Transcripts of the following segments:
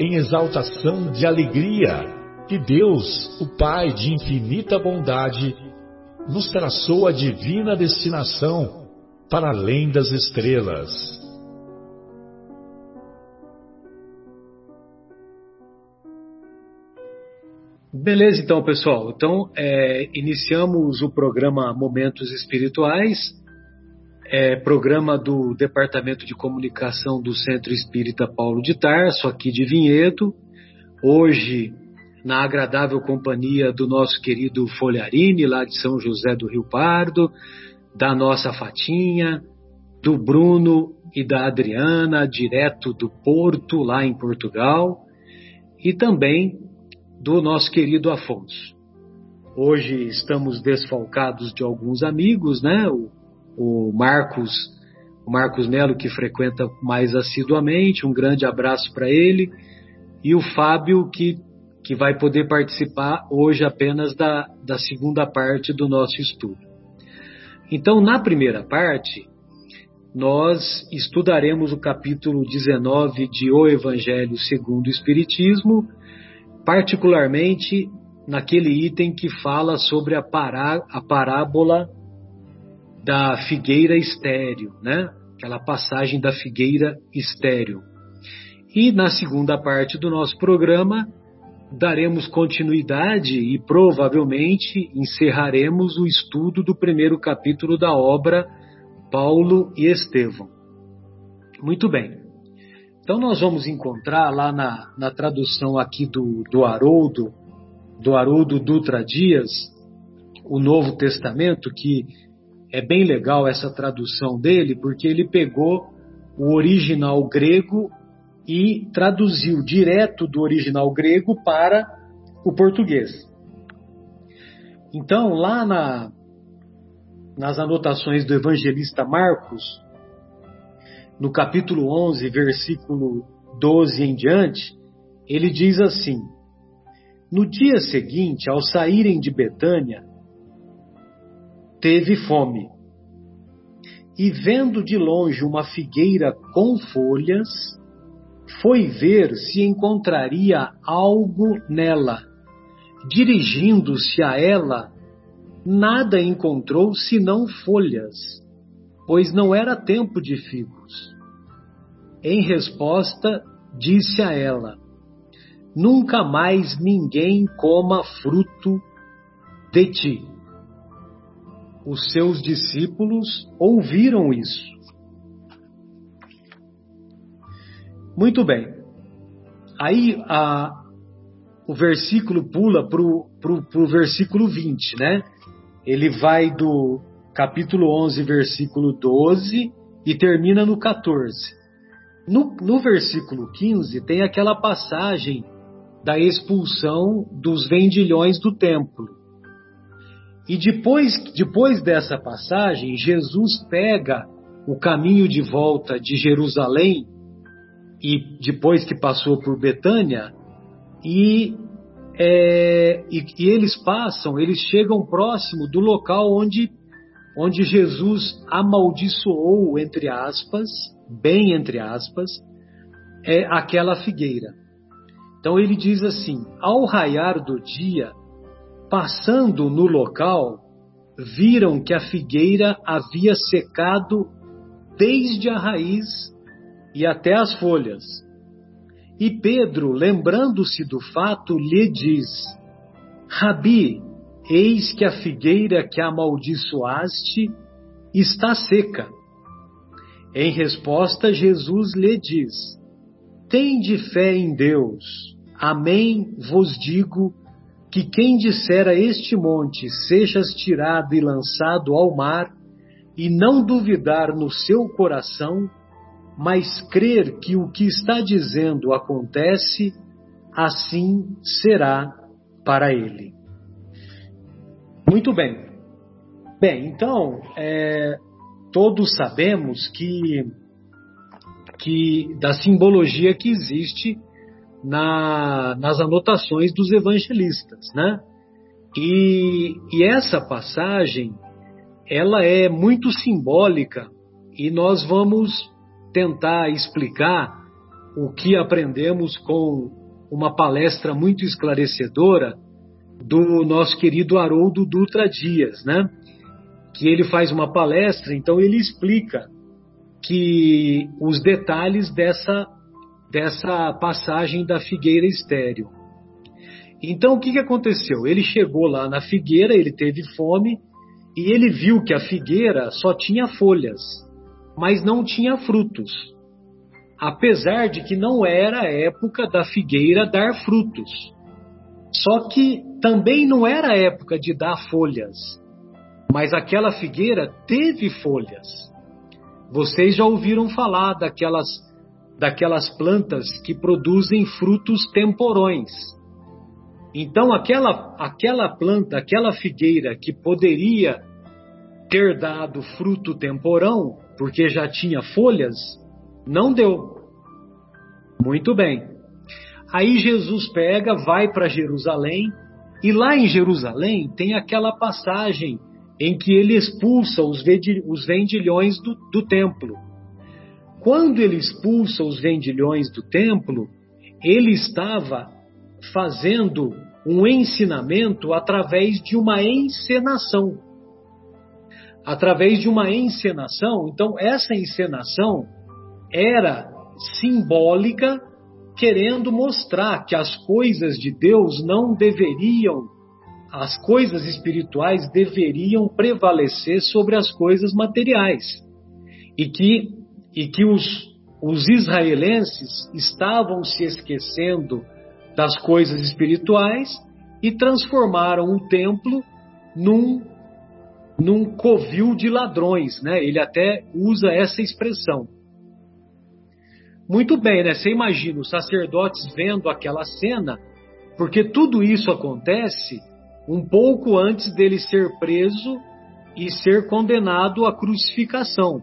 em exaltação de alegria que Deus, o Pai de infinita bondade, nos traçou a divina destinação para além das estrelas. Beleza, então, pessoal. Então, é, iniciamos o programa Momentos Espirituais é, programa do Departamento de Comunicação do Centro Espírita Paulo de Tarso, aqui de Vinhedo. Hoje, na agradável companhia do nosso querido Folharini, lá de São José do Rio Pardo, da nossa Fatinha, do Bruno e da Adriana, direto do Porto, lá em Portugal, e também do nosso querido Afonso. Hoje estamos desfalcados de alguns amigos, né? O o Marcos, o Marcos Melo, que frequenta mais assiduamente, um grande abraço para ele, e o Fábio, que, que vai poder participar hoje apenas da, da segunda parte do nosso estudo. Então, na primeira parte, nós estudaremos o capítulo 19 de O Evangelho segundo o Espiritismo, particularmente naquele item que fala sobre a, pará, a parábola da figueira estéreo, né? Aquela passagem da figueira estéreo. E na segunda parte do nosso programa, daremos continuidade e provavelmente encerraremos o estudo do primeiro capítulo da obra Paulo e Estevão. Muito bem. Então nós vamos encontrar lá na, na tradução aqui do, do Haroldo, do Haroldo Dutra Dias, o Novo Testamento, que é bem legal essa tradução dele, porque ele pegou o original grego e traduziu direto do original grego para o português. Então, lá na, nas anotações do evangelista Marcos, no capítulo 11, versículo 12 em diante, ele diz assim: No dia seguinte, ao saírem de Betânia, teve fome. E vendo de longe uma figueira com folhas, foi ver se encontraria algo nela. Dirigindo-se a ela, nada encontrou senão folhas, pois não era tempo de figos. Em resposta, disse a ela: Nunca mais ninguém coma fruto de ti os seus discípulos ouviram isso. Muito bem. Aí a, o versículo pula para o versículo 20, né? Ele vai do capítulo 11, versículo 12 e termina no 14. No, no versículo 15 tem aquela passagem da expulsão dos vendilhões do templo. E depois, depois dessa passagem, Jesus pega o caminho de volta de Jerusalém e depois que passou por Betânia e, é, e, e, eles passam, eles chegam próximo do local onde, onde Jesus amaldiçoou, entre aspas, bem entre aspas, é aquela figueira. Então ele diz assim: ao raiar do dia, Passando no local, viram que a figueira havia secado desde a raiz e até as folhas. E Pedro, lembrando-se do fato, lhe diz: Rabi, eis que a figueira que amaldiçoaste está seca. Em resposta, Jesus lhe diz: Tende fé em Deus. Amém vos digo que quem disser a este monte, sejas tirado e lançado ao mar, e não duvidar no seu coração, mas crer que o que está dizendo acontece, assim será para ele. Muito bem. Bem, então, é, todos sabemos que, que da simbologia que existe na, nas anotações dos evangelistas, né? E, e essa passagem, ela é muito simbólica e nós vamos tentar explicar o que aprendemos com uma palestra muito esclarecedora do nosso querido Haroldo Dutra Dias, né? Que ele faz uma palestra, então ele explica que os detalhes dessa dessa passagem da figueira estéreo. Então o que, que aconteceu? Ele chegou lá na figueira, ele teve fome e ele viu que a figueira só tinha folhas, mas não tinha frutos. Apesar de que não era a época da figueira dar frutos. Só que também não era a época de dar folhas. Mas aquela figueira teve folhas. Vocês já ouviram falar daquelas daquelas plantas que produzem frutos temporões. Então, aquela, aquela planta, aquela figueira que poderia ter dado fruto temporão, porque já tinha folhas, não deu. Muito bem. Aí Jesus pega, vai para Jerusalém, e lá em Jerusalém tem aquela passagem em que ele expulsa os vendilhões do, do templo. Quando ele expulsa os vendilhões do templo, ele estava fazendo um ensinamento através de uma encenação. Através de uma encenação, então essa encenação era simbólica, querendo mostrar que as coisas de Deus não deveriam, as coisas espirituais deveriam prevalecer sobre as coisas materiais. E que e que os, os israelenses estavam se esquecendo das coisas espirituais e transformaram o templo num, num covil de ladrões, né? Ele até usa essa expressão. Muito bem, né? Você imagina os sacerdotes vendo aquela cena, porque tudo isso acontece um pouco antes dele ser preso e ser condenado à crucificação.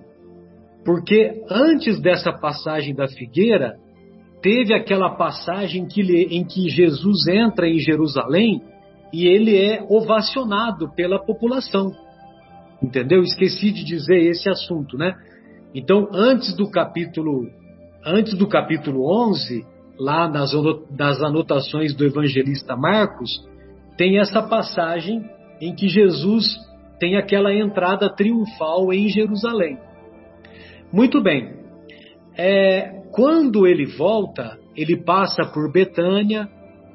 Porque antes dessa passagem da figueira, teve aquela passagem que, em que Jesus entra em Jerusalém e ele é ovacionado pela população. Entendeu? Esqueci de dizer esse assunto, né? Então, antes do capítulo antes do capítulo 11, lá nas, nas anotações do evangelista Marcos, tem essa passagem em que Jesus tem aquela entrada triunfal em Jerusalém. Muito bem. É, quando ele volta, ele passa por Betânia.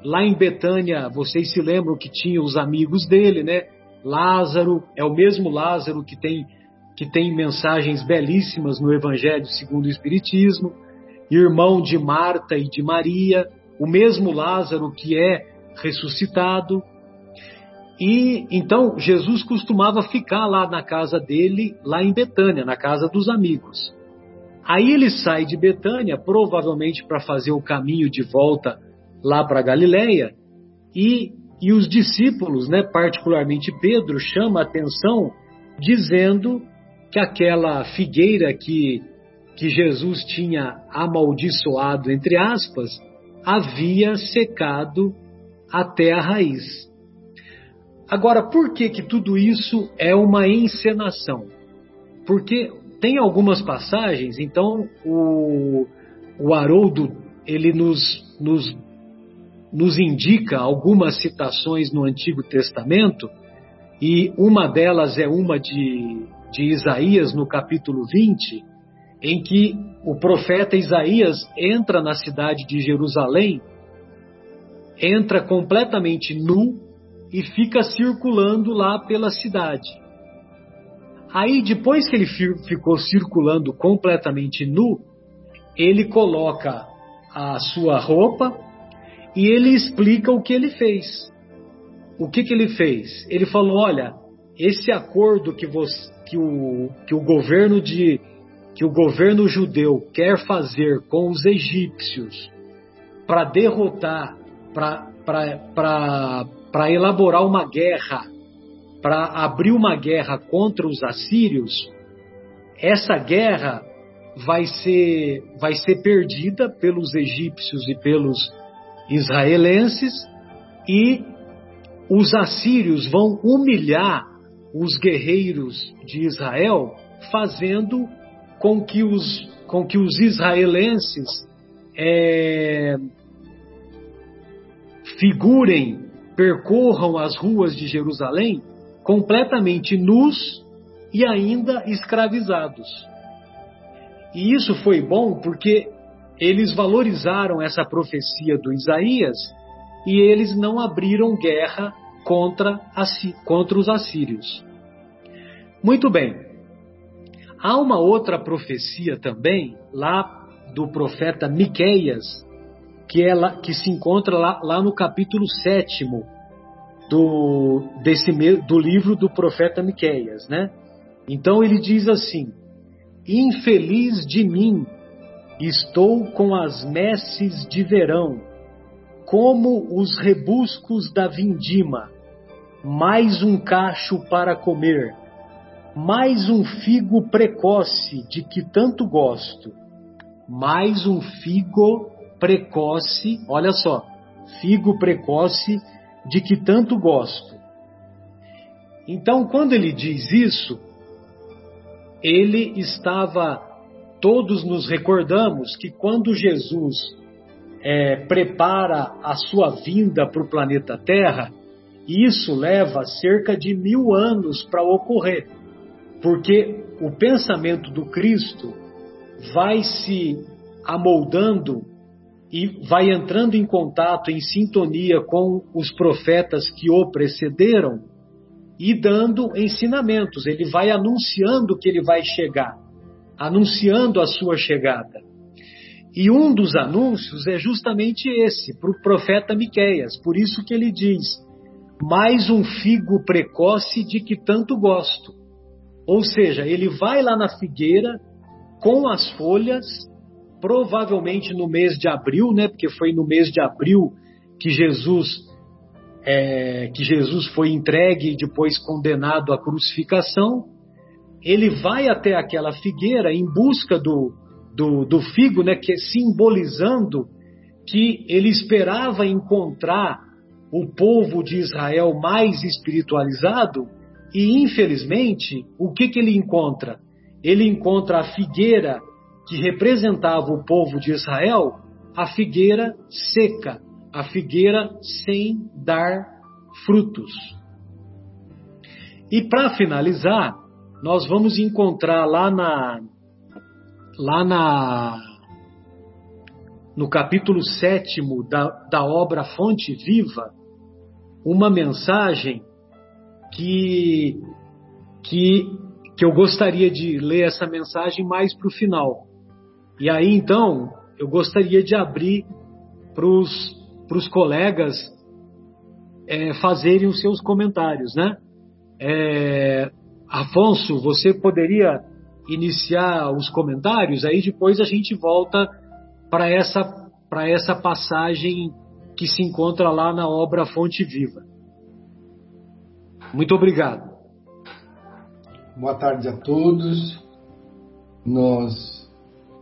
Lá em Betânia, vocês se lembram que tinha os amigos dele, né? Lázaro, é o mesmo Lázaro que tem, que tem mensagens belíssimas no Evangelho segundo o Espiritismo, irmão de Marta e de Maria, o mesmo Lázaro que é ressuscitado. E então Jesus costumava ficar lá na casa dele, lá em Betânia, na casa dos amigos. Aí ele sai de Betânia, provavelmente para fazer o caminho de volta lá para Galiléia, e, e os discípulos, né, particularmente Pedro, chama a atenção dizendo que aquela figueira que, que Jesus tinha amaldiçoado, entre aspas, havia secado até a raiz. Agora, por que que tudo isso é uma encenação? Porque tem algumas passagens, então o, o Haroldo ele nos, nos, nos indica algumas citações no Antigo Testamento, e uma delas é uma de, de Isaías, no capítulo 20, em que o profeta Isaías entra na cidade de Jerusalém, entra completamente nu, e fica circulando lá pela cidade. Aí, depois que ele ficou circulando completamente nu, ele coloca a sua roupa e ele explica o que ele fez. O que, que ele fez? Ele falou: olha, esse acordo que, você, que, o, que o governo de que o governo judeu quer fazer com os egípcios para derrotar, para elaborar uma guerra, para abrir uma guerra contra os assírios, essa guerra vai ser, vai ser perdida pelos egípcios e pelos israelenses e os assírios vão humilhar os guerreiros de Israel, fazendo com que os, com que os israelenses é, figurem, percorram as ruas de Jerusalém completamente nus e ainda escravizados. E isso foi bom porque eles valorizaram essa profecia do Isaías e eles não abriram guerra contra, contra os assírios. Muito bem. Há uma outra profecia também, lá do profeta Miqueias, que, é que se encontra lá, lá no capítulo 7 do, desse, do livro do profeta Miqueias, né? Então ele diz assim: Infeliz de mim, estou com as messes de verão, como os rebuscos da vindima, mais um cacho para comer, mais um figo precoce de que tanto gosto, mais um figo precoce, olha só, figo precoce de que tanto gosto. Então, quando ele diz isso, ele estava, todos nos recordamos que quando Jesus é, prepara a sua vinda para o planeta Terra, isso leva cerca de mil anos para ocorrer, porque o pensamento do Cristo vai se amoldando e vai entrando em contato, em sintonia com os profetas que o precederam e dando ensinamentos. Ele vai anunciando que ele vai chegar, anunciando a sua chegada. E um dos anúncios é justamente esse, para o profeta Miqueias. Por isso que ele diz: mais um figo precoce de que tanto gosto. Ou seja, ele vai lá na figueira com as folhas, provavelmente no mês de abril, né? Porque foi no mês de abril que Jesus é, que Jesus foi entregue e depois condenado à crucificação. Ele vai até aquela figueira em busca do, do, do figo, né? Que simbolizando que ele esperava encontrar o povo de Israel mais espiritualizado e, infelizmente, o que, que ele encontra? Ele encontra a figueira que representava o povo de Israel, a figueira seca, a figueira sem dar frutos. E para finalizar, nós vamos encontrar lá na lá na no capítulo sétimo da, da obra Fonte Viva, uma mensagem que, que, que eu gostaria de ler essa mensagem mais para o final. E aí então eu gostaria de abrir para os colegas é, fazerem os seus comentários, né? É, Afonso, você poderia iniciar os comentários, aí depois a gente volta para essa, para essa passagem que se encontra lá na obra Fonte Viva. Muito obrigado. Boa tarde a todos. Nós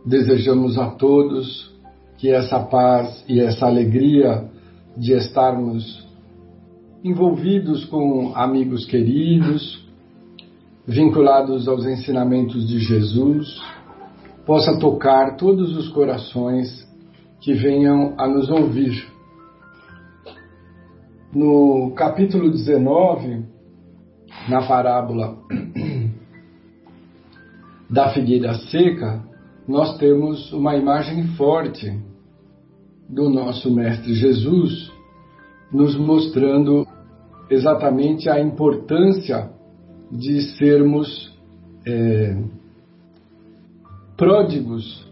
desejamos a todos que essa paz e essa alegria de estarmos envolvidos com amigos queridos, vinculados aos ensinamentos de Jesus, possa tocar todos os corações que venham a nos ouvir. No capítulo 19, na parábola da figueira seca, nós temos uma imagem forte do nosso Mestre Jesus nos mostrando exatamente a importância de sermos é, pródigos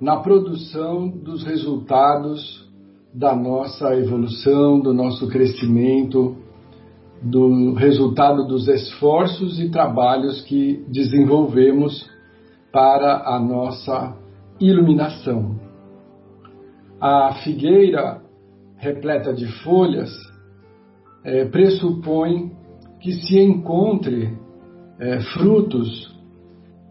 na produção dos resultados da nossa evolução, do nosso crescimento, do resultado dos esforços e trabalhos que desenvolvemos para a nossa iluminação. A figueira repleta de folhas é, pressupõe que se encontre é, frutos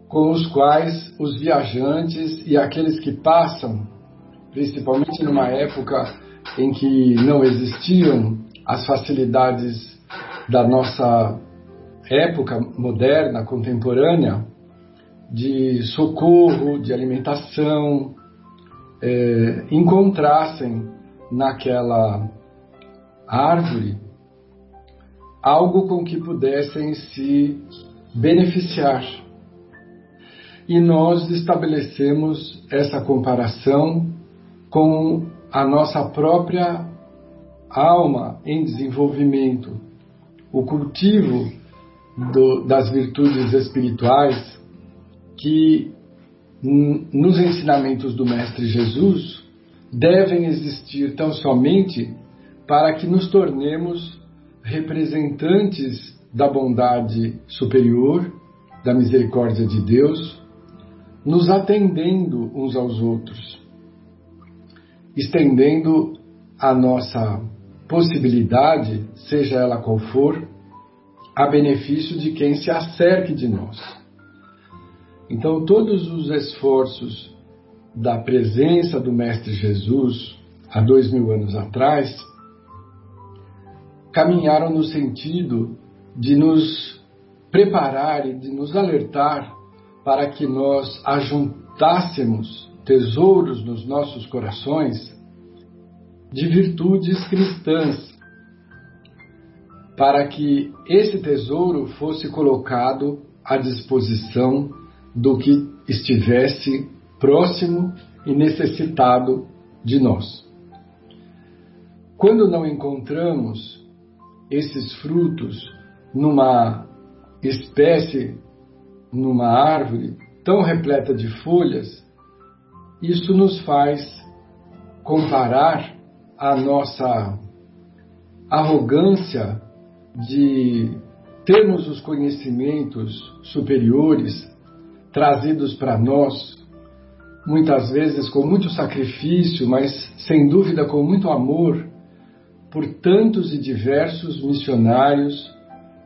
com os quais os viajantes e aqueles que passam, principalmente numa época em que não existiam as facilidades da nossa época moderna, contemporânea, de socorro, de alimentação, é, encontrassem naquela árvore algo com que pudessem se beneficiar. E nós estabelecemos essa comparação com a nossa própria alma em desenvolvimento. O cultivo do, das virtudes espirituais que nos ensinamentos do Mestre Jesus devem existir tão somente para que nos tornemos representantes da bondade superior, da misericórdia de Deus, nos atendendo uns aos outros, estendendo a nossa possibilidade, seja ela qual for, a benefício de quem se acerque de nós. Então, todos os esforços da presença do Mestre Jesus há dois mil anos atrás caminharam no sentido de nos preparar e de nos alertar para que nós ajuntássemos tesouros nos nossos corações de virtudes cristãs, para que esse tesouro fosse colocado à disposição do que estivesse próximo e necessitado de nós. Quando não encontramos esses frutos numa espécie, numa árvore tão repleta de folhas, isso nos faz comparar a nossa arrogância de termos os conhecimentos superiores trazidos para nós, muitas vezes com muito sacrifício, mas sem dúvida com muito amor, por tantos e diversos missionários,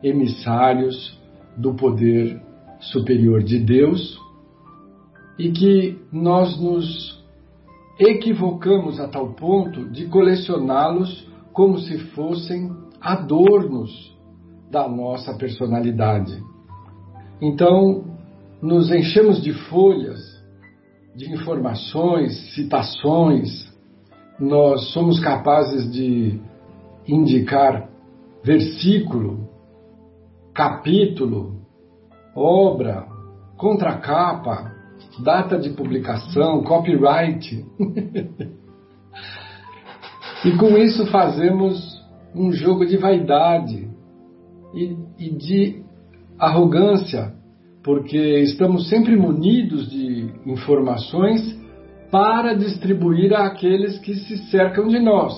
emissários do poder superior de Deus, e que nós nos equivocamos a tal ponto de colecioná-los como se fossem adornos da nossa personalidade. Então, nos enchemos de folhas, de informações, citações, nós somos capazes de indicar versículo, capítulo, obra, contracapa, data de publicação, copyright. e com isso fazemos um jogo de vaidade e, e de arrogância porque estamos sempre munidos de informações para distribuir àqueles que se cercam de nós.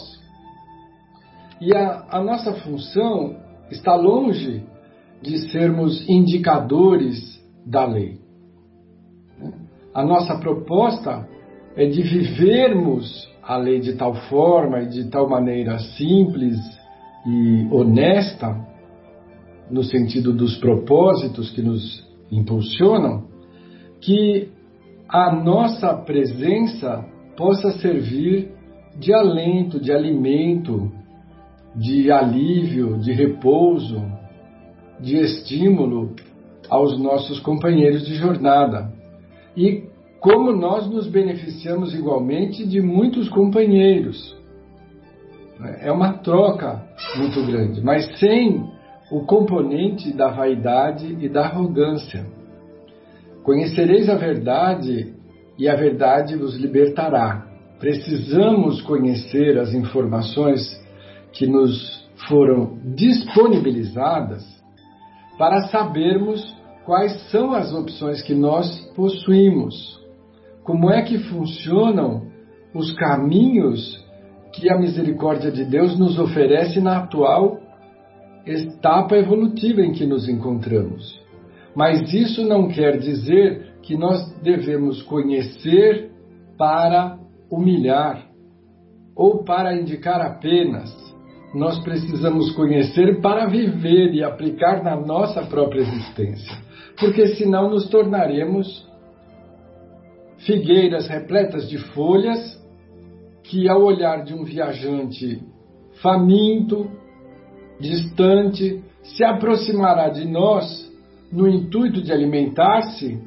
E a, a nossa função está longe de sermos indicadores da lei. A nossa proposta é de vivermos a lei de tal forma e de tal maneira simples e honesta, no sentido dos propósitos que nos impulsionam, que a nossa presença possa servir de alento, de alimento, de alívio, de repouso, de estímulo aos nossos companheiros de jornada. E como nós nos beneficiamos igualmente de muitos companheiros. É uma troca muito grande, mas sem o componente da vaidade e da arrogância. Conhecereis a verdade e a verdade vos libertará. Precisamos conhecer as informações que nos foram disponibilizadas para sabermos quais são as opções que nós possuímos, como é que funcionam os caminhos que a misericórdia de Deus nos oferece na atual etapa evolutiva em que nos encontramos. Mas isso não quer dizer que nós devemos conhecer para humilhar ou para indicar apenas. Nós precisamos conhecer para viver e aplicar na nossa própria existência, porque senão nos tornaremos figueiras repletas de folhas que, ao olhar de um viajante faminto, distante, se aproximará de nós no intuito de alimentar-se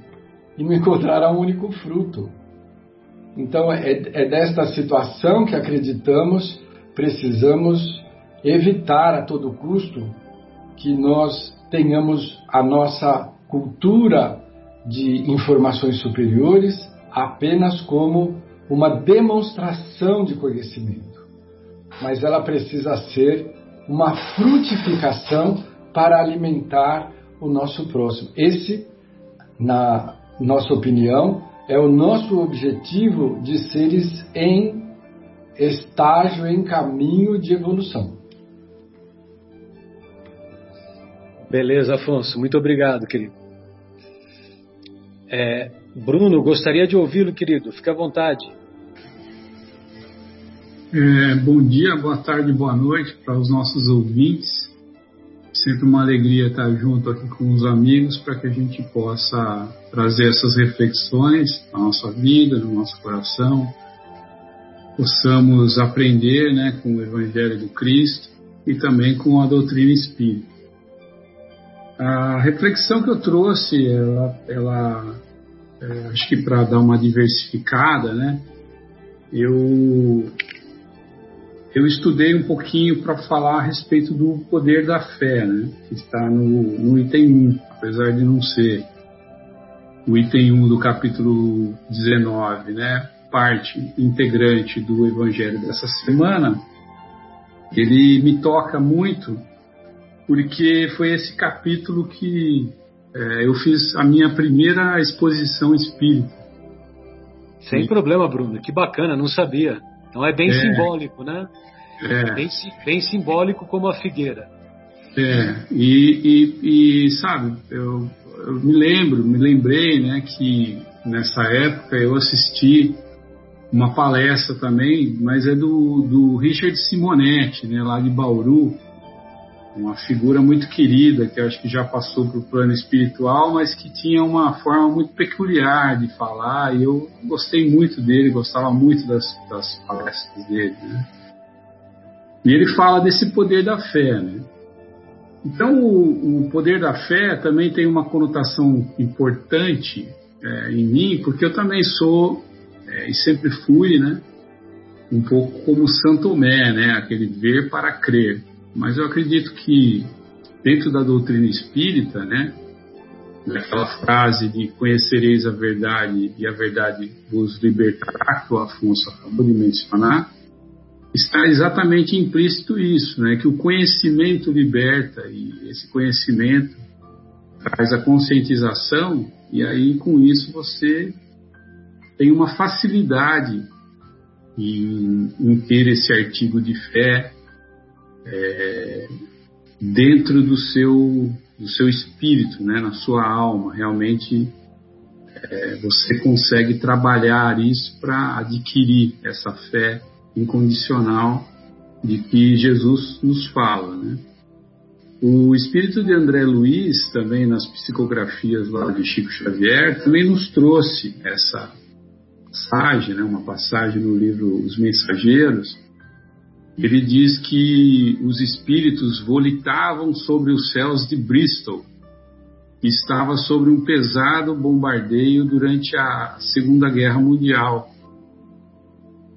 e não encontrará um único fruto. Então, é, é desta situação que acreditamos precisamos evitar a todo custo que nós tenhamos a nossa cultura de informações superiores apenas como uma demonstração de conhecimento, mas ela precisa ser uma frutificação para alimentar o nosso próximo. Esse, na nossa opinião, é o nosso objetivo de seres em estágio, em caminho de evolução. Beleza, Afonso. Muito obrigado, querido. É, Bruno, gostaria de ouvi-lo, querido. Fique à vontade. É, bom dia, boa tarde, boa noite para os nossos ouvintes. Sempre uma alegria estar junto aqui com os amigos para que a gente possa trazer essas reflexões na nossa vida, no nosso coração, possamos aprender né, com o Evangelho do Cristo e também com a doutrina espírita. A reflexão que eu trouxe, ela, ela é, acho que para dar uma diversificada, né, eu eu estudei um pouquinho para falar a respeito do poder da fé, né? que está no, no item 1, apesar de não ser o item 1 do capítulo 19, né? parte integrante do evangelho dessa semana, ele me toca muito porque foi esse capítulo que é, eu fiz a minha primeira exposição espírita. Sem e... problema, Bruno. Que bacana, não sabia. Então é bem é, simbólico, né? É. Bem, bem, simbólico como a figueira. É, e, e, e sabe, eu, eu, me lembro, me lembrei, né, que nessa época eu assisti uma palestra também, mas é do, do Richard Simonetti, né, lá de Bauru, uma figura muito querida, que acho que já passou para o plano espiritual, mas que tinha uma forma muito peculiar de falar, e eu gostei muito dele, gostava muito das, das palestras dele. Né? E ele fala desse poder da fé. Né? Então, o, o, poder da fé também tem uma conotação importante é, em mim, porque eu também sou, é, e sempre fui, né, um pouco como Santo Tomé, né, aquele ver para crer. Mas eu acredito que dentro da doutrina espírita, né, aquela frase de conhecereis a verdade e a verdade vos libertará, que o Afonso acabou de mencionar, está exatamente implícito isso, né, que o conhecimento liberta e esse conhecimento traz a conscientização e aí com isso você tem uma facilidade em, em ter esse artigo de fé, é, dentro do seu, do seu espírito, né, na sua alma. Realmente é, você consegue trabalhar isso para adquirir essa fé incondicional de que Jesus nos fala. Né? O espírito de André Luiz, também nas psicografias lá de Chico Xavier, também nos trouxe essa passagem, né, uma passagem no livro Os Mensageiros, ele diz que os espíritos volitavam sobre os céus de Bristol, estava sobre um pesado bombardeio durante a Segunda Guerra Mundial.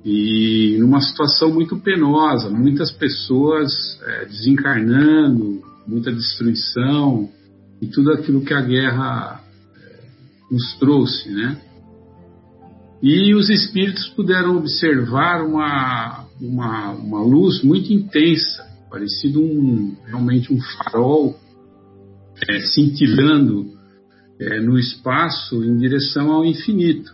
E numa situação muito penosa, muitas pessoas é, desencarnando, muita destruição e tudo aquilo que a guerra é, nos trouxe, né? E os espíritos puderam observar uma, uma, uma luz muito intensa parecido um, realmente um farol é, cintilando é, no espaço em direção ao infinito.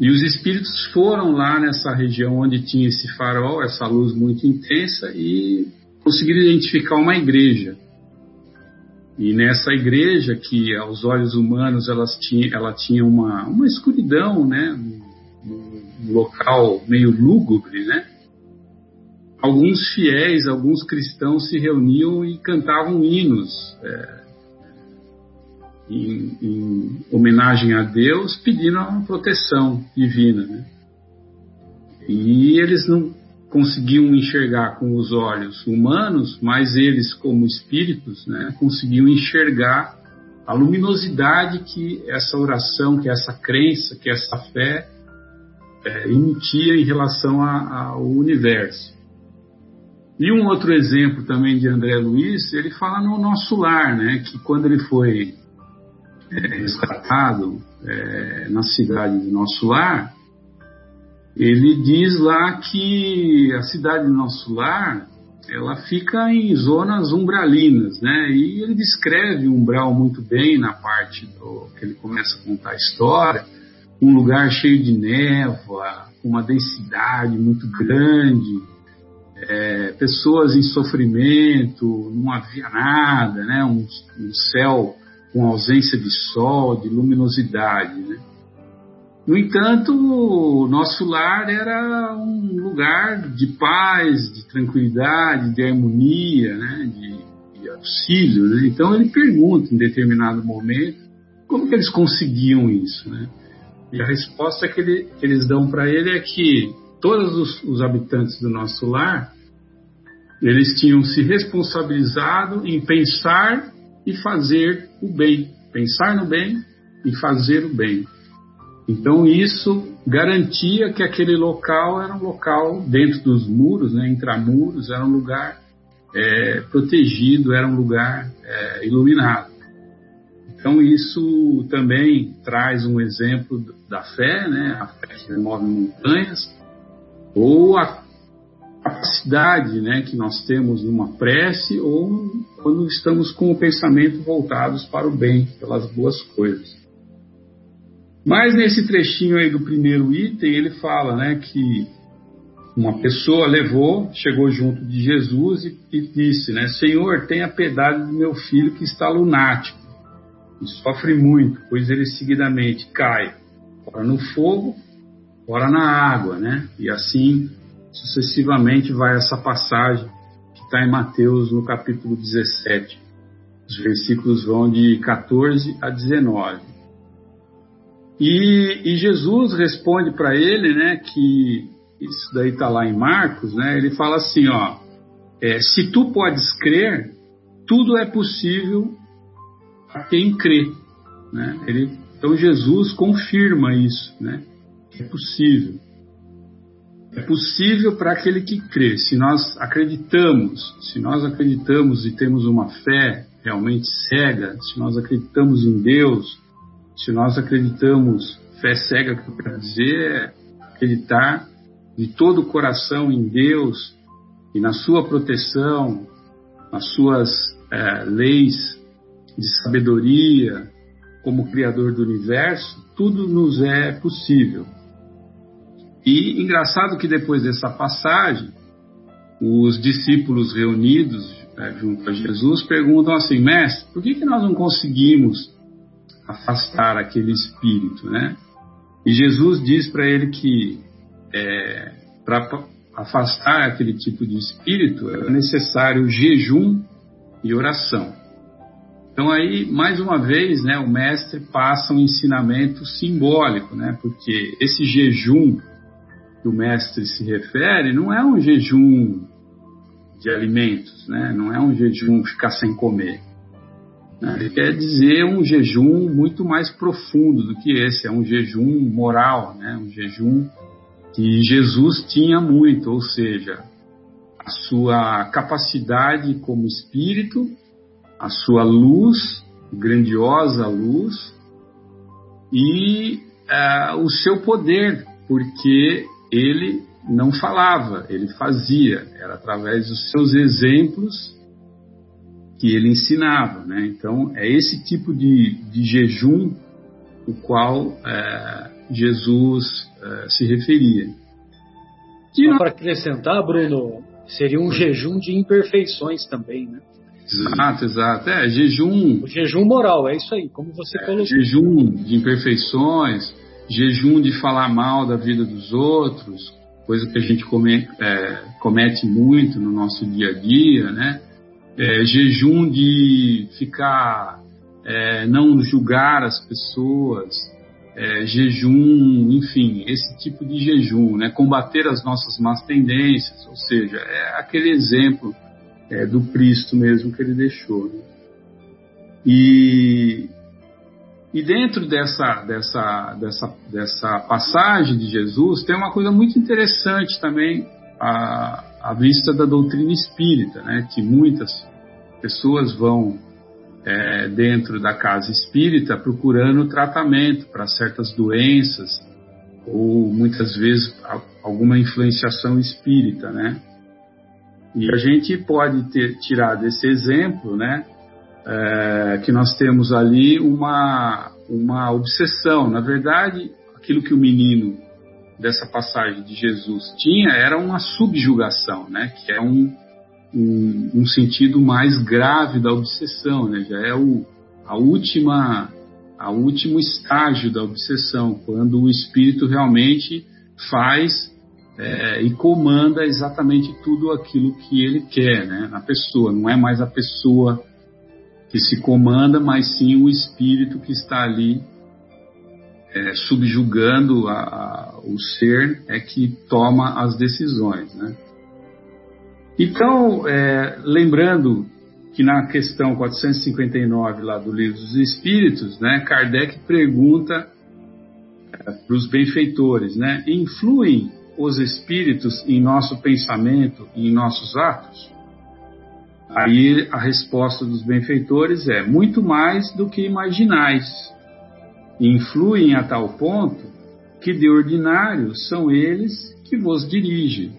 E os espíritos foram lá nessa região onde tinha esse farol, essa luz muito intensa, e conseguiram identificar uma igreja. E nessa igreja, que aos olhos humanos elas tinha, ela tinha uma, uma escuridão, né? um, local meio lúgubre, né? Alguns fiéis, alguns cristãos se reuniam e cantavam hinos é, em, em, homenagem a Deus, pedindo uma proteção divina. Né? E eles não conseguiam enxergar com os olhos humanos, mas eles, como espíritos, né, conseguiam enxergar a luminosidade que essa oração, que essa crença, que essa fé é, emitia em relação a, ao universo. E um outro exemplo também de André Luiz, ele fala no Nosso Lar, né, que quando ele foi é, resgatado é, na cidade do Nosso Lar, ele diz lá que a cidade do Nosso Lar ela fica em zonas umbralinas, né? E ele descreve o umbral muito bem na parte do, que ele começa a contar a história, um lugar cheio de névoa, com uma densidade muito grande, é, pessoas em sofrimento, não havia nada, né? um, um céu com ausência de sol, de luminosidade. Né? No entanto, nosso lar era um lugar de paz, de tranquilidade, de harmonia, né? de, de auxílio. Né? Então ele pergunta em determinado momento como que eles conseguiam isso. Né? E a resposta que, ele, que eles dão para ele é que todos os, os habitantes do nosso lar eles tinham se responsabilizado em pensar e fazer o bem, pensar no bem e fazer o bem. Então isso garantia que aquele local era um local dentro dos muros, né, intramuros, era um lugar é, protegido, era um lugar é, iluminado. Então isso também traz um exemplo da fé, né, a fé que remove montanhas, ou a capacidade né, que nós temos numa prece ou quando estamos com o pensamento voltados para o bem, pelas boas coisas. Mas nesse trechinho aí do primeiro item, ele fala né, que uma pessoa levou, chegou junto de Jesus e, e disse, né, Senhor, tenha piedade do meu filho que está lunático e sofre muito, pois ele seguidamente cai, ora no fogo, ora na água, né? E assim sucessivamente vai essa passagem que está em Mateus no capítulo 17. Os versículos vão de 14 a 19. E, e Jesus responde para ele, né, que isso daí está lá em Marcos, né? Ele fala assim, ó, é, se tu podes crer, tudo é possível a quem crê, né? Ele, então Jesus confirma isso, né? É possível. É possível para aquele que crê. Se nós acreditamos, se nós acreditamos e temos uma fé realmente cega, se nós acreditamos em Deus, se nós acreditamos, fé cega que eu quero dizer é acreditar de todo o coração em Deus e na sua proteção, nas suas é, leis de sabedoria, como Criador do universo, tudo nos é possível. E engraçado que depois dessa passagem, os discípulos reunidos né, junto a Jesus perguntam assim, mestre, por que, que nós não conseguimos afastar aquele espírito, né? E Jesus diz para ele que é, para afastar aquele tipo de espírito é necessário jejum e oração. Então aí, mais uma vez, né, o mestre passa um ensinamento simbólico, né? Porque esse jejum que o mestre se refere não é um jejum de alimentos, né? não é um jejum ficar sem comer. Né? Ele quer dizer um jejum muito mais profundo do que esse, é um jejum moral, né? um jejum que Jesus tinha muito, ou seja, a sua capacidade como espírito, a sua luz, grandiosa luz, e uh, o seu poder, porque ele não falava, ele fazia, era através dos seus exemplos que ele ensinava. Né? Então, é esse tipo de, de jejum o qual é, Jesus é, se referia. E Só para acrescentar, Bruno, seria um jejum de imperfeições também, né? Exato, exato. É, jejum. O jejum moral, é isso aí, como você é, colocou. Jejum de imperfeições, jejum de falar mal da vida dos outros, coisa que a gente come, é, comete muito no nosso dia a dia, né? É, jejum de ficar, é, não julgar as pessoas, é, jejum, enfim, esse tipo de jejum, né? Combater as nossas más tendências, ou seja, é aquele exemplo é, do Cristo mesmo que ele deixou. Né? E, e dentro dessa, dessa, dessa, dessa passagem de Jesus tem uma coisa muito interessante também à, à vista da doutrina espírita, né? que muitas pessoas vão é, dentro da casa espírita procurando tratamento para certas doenças ou muitas vezes alguma influenciação espírita, né? E a gente pode ter tirar desse exemplo, né, é, que nós temos ali uma, uma obsessão. Na verdade, aquilo que o menino dessa passagem de Jesus tinha era uma subjugação, né, que é um, um, um sentido mais grave da obsessão, né, já é o, a última a último estágio da obsessão, quando o espírito realmente faz é, e comanda exatamente tudo aquilo que ele quer né, na pessoa. Não é mais a pessoa que se comanda, mas sim o espírito que está ali é, subjugando a, a, o ser é que toma as decisões. Né? Então, é, lembrando que na questão 459 lá do Livro dos Espíritos, né, Kardec pergunta é, para os benfeitores, né, influem os espíritos em nosso pensamento e em nossos atos? Aí a resposta dos benfeitores é muito mais do que imaginais. Influem a tal ponto que de ordinário são eles que vos dirigem.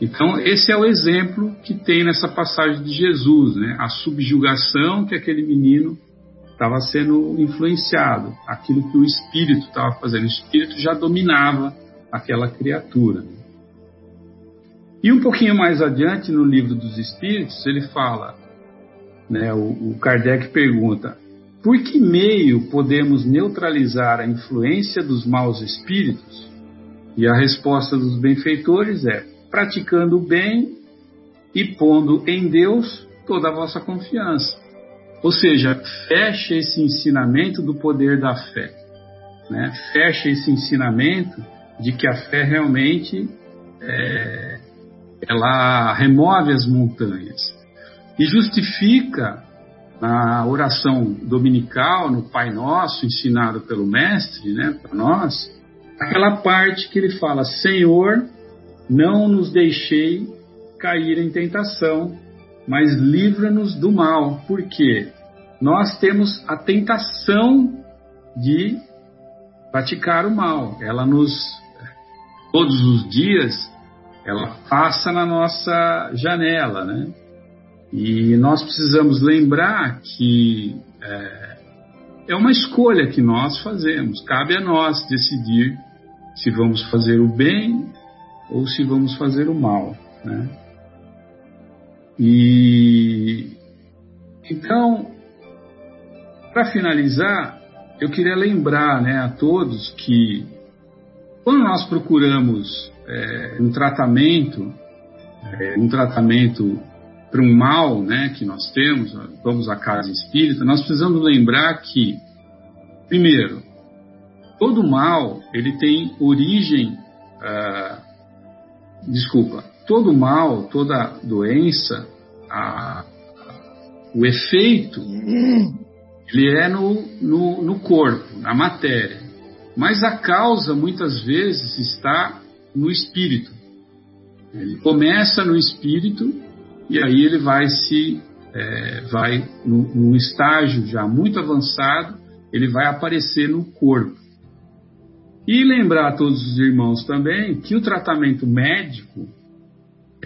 Então, esse é o exemplo que tem nessa passagem de Jesus, né? a subjugação que aquele menino estava sendo influenciado, aquilo que o espírito estava fazendo. O espírito já dominava aquela criatura. E um pouquinho mais adiante, no livro dos Espíritos, ele fala, né, o, o Kardec pergunta, por que meio podemos neutralizar a influência dos maus espíritos? E a resposta dos benfeitores é: praticando o bem e pondo em Deus toda a vossa confiança. Ou seja, fecha esse ensinamento do poder da fé. Né? Fecha esse ensinamento de que a fé realmente é, ela remove as montanhas e justifica na oração dominical, no Pai Nosso, ensinado pelo Mestre, né, para nós, aquela parte que ele fala: Senhor, não nos deixei cair em tentação, mas livra-nos do mal, porque nós temos a tentação de praticar o mal. Ela nos todos os dias, ela passa na nossa janela, né? E nós precisamos lembrar que é, é uma escolha que nós fazemos. Cabe a nós decidir se vamos fazer o bem ou se vamos fazer o mal, né? E então, para finalizar, eu queria lembrar, né, a todos que quando nós procuramos é, um tratamento, é, um tratamento para um mal né, que nós temos, vamos à casa espírita, nós precisamos lembrar que, primeiro, todo mal ele tem origem, ah, desculpa, todo mal, toda doença, a, o efeito, ele é no, no, no corpo, na matéria. Mas a causa muitas vezes está no espírito. Ele começa no espírito e aí ele vai se é, vai num estágio já muito avançado, ele vai aparecer no corpo. E lembrar a todos os irmãos também que o tratamento médico,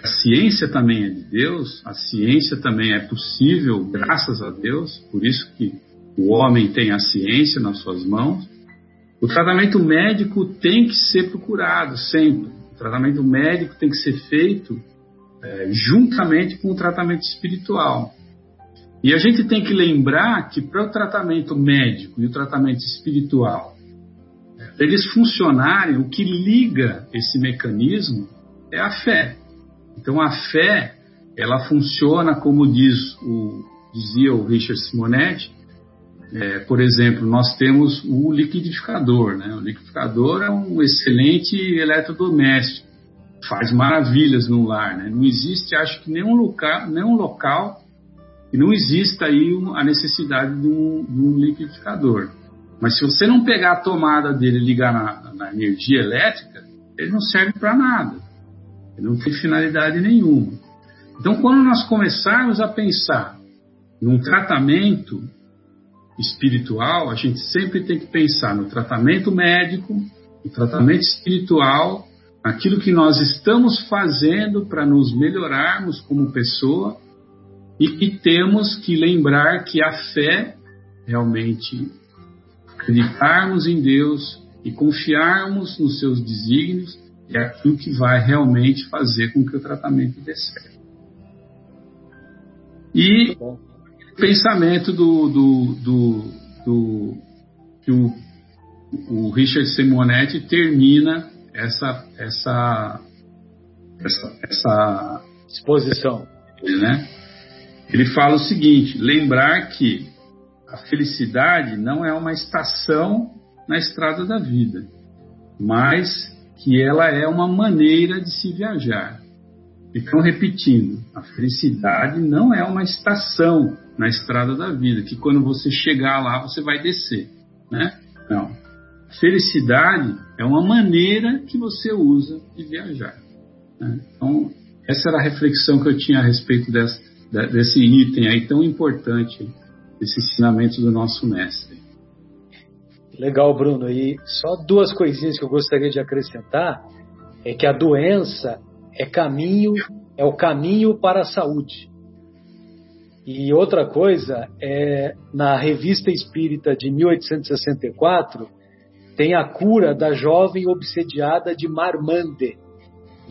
a ciência também é de Deus, a ciência também é possível, graças a Deus, por isso que o homem tem a ciência nas suas mãos. O tratamento médico tem que ser procurado sempre. O tratamento médico tem que ser feito é, juntamente com o tratamento espiritual. E a gente tem que lembrar que para o tratamento médico e o tratamento espiritual eles funcionarem, o que liga esse mecanismo é a fé. Então a fé, ela funciona como diz o, dizia o Richard Simonetti, é, por exemplo, nós temos o liquidificador. Né? O liquidificador é um excelente eletrodoméstico, faz maravilhas no lar. Né? Não existe, acho que, nenhum local, nenhum local e não exista aí a necessidade de um, de um liquidificador. Mas se você não pegar a tomada dele e ligar na, na energia elétrica, ele não serve para nada. Ele não tem finalidade nenhuma. Então, quando nós começarmos a pensar num tratamento espiritual, a gente sempre tem que pensar no tratamento médico, no tratamento espiritual, aquilo que nós estamos fazendo para nos melhorarmos como pessoa e que temos que lembrar que a fé realmente acreditarmos em Deus e confiarmos nos seus desígnios é aquilo que vai realmente fazer com que o tratamento dê certo. E o pensamento do, do, do, do que o, o Richard Simonetti termina essa, essa, essa, essa exposição. Né? Ele fala o seguinte: lembrar que a felicidade não é uma estação na estrada da vida, mas que ela é uma maneira de se viajar. Então, repetindo, a felicidade não é uma estação na estrada da vida, que quando você chegar lá você vai descer, né? Não. Felicidade é uma maneira que você usa de viajar. Né? Então, essa era a reflexão que eu tinha a respeito desse, desse item aí tão importante esse ensinamento do nosso mestre. Legal, Bruno. E só duas coisinhas que eu gostaria de acrescentar é que a doença é caminho, é o caminho para a saúde. E outra coisa é na Revista Espírita de 1864 tem a cura da jovem obsediada de Marmande.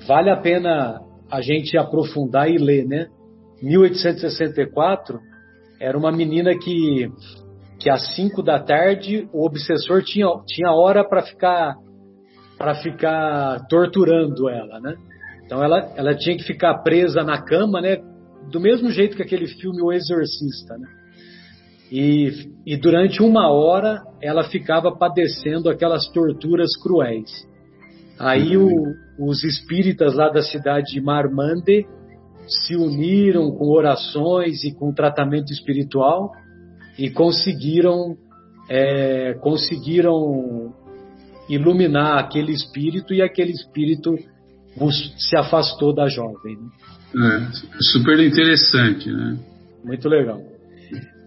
Vale a pena a gente aprofundar e ler, né? 1864 era uma menina que, que às 5 da tarde o obsessor tinha, tinha hora para ficar para ficar torturando ela, né? Então ela, ela tinha que ficar presa na cama, né? Do mesmo jeito que aquele filme O Exorcista, né? E, e durante uma hora ela ficava padecendo aquelas torturas cruéis. Aí o, os espíritas lá da cidade de Marmande se uniram com orações e com tratamento espiritual e conseguiram é, conseguiram iluminar aquele espírito e aquele espírito se afastou da jovem. Né? É, super interessante, né? Muito legal.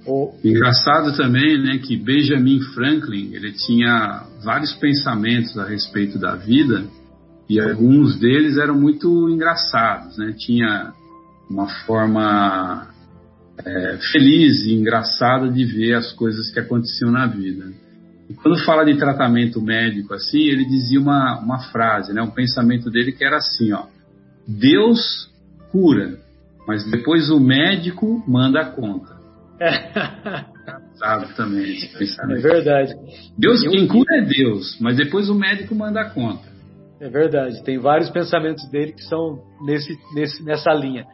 O... Engraçado também, né, que Benjamin Franklin ele tinha vários pensamentos a respeito da vida e alguns deles eram muito engraçados, né? Tinha uma forma é, feliz e engraçada de ver as coisas que aconteciam na vida. E quando fala de tratamento médico assim, ele dizia uma, uma frase, né, um pensamento dele que era assim, ó, Deus cura, mas depois o médico manda a conta. Engraçado também esse pensamento. É verdade. Deus, quem cura é Deus, mas depois o médico manda a conta. É verdade. Tem vários pensamentos dele que são nesse, nesse, nessa linha.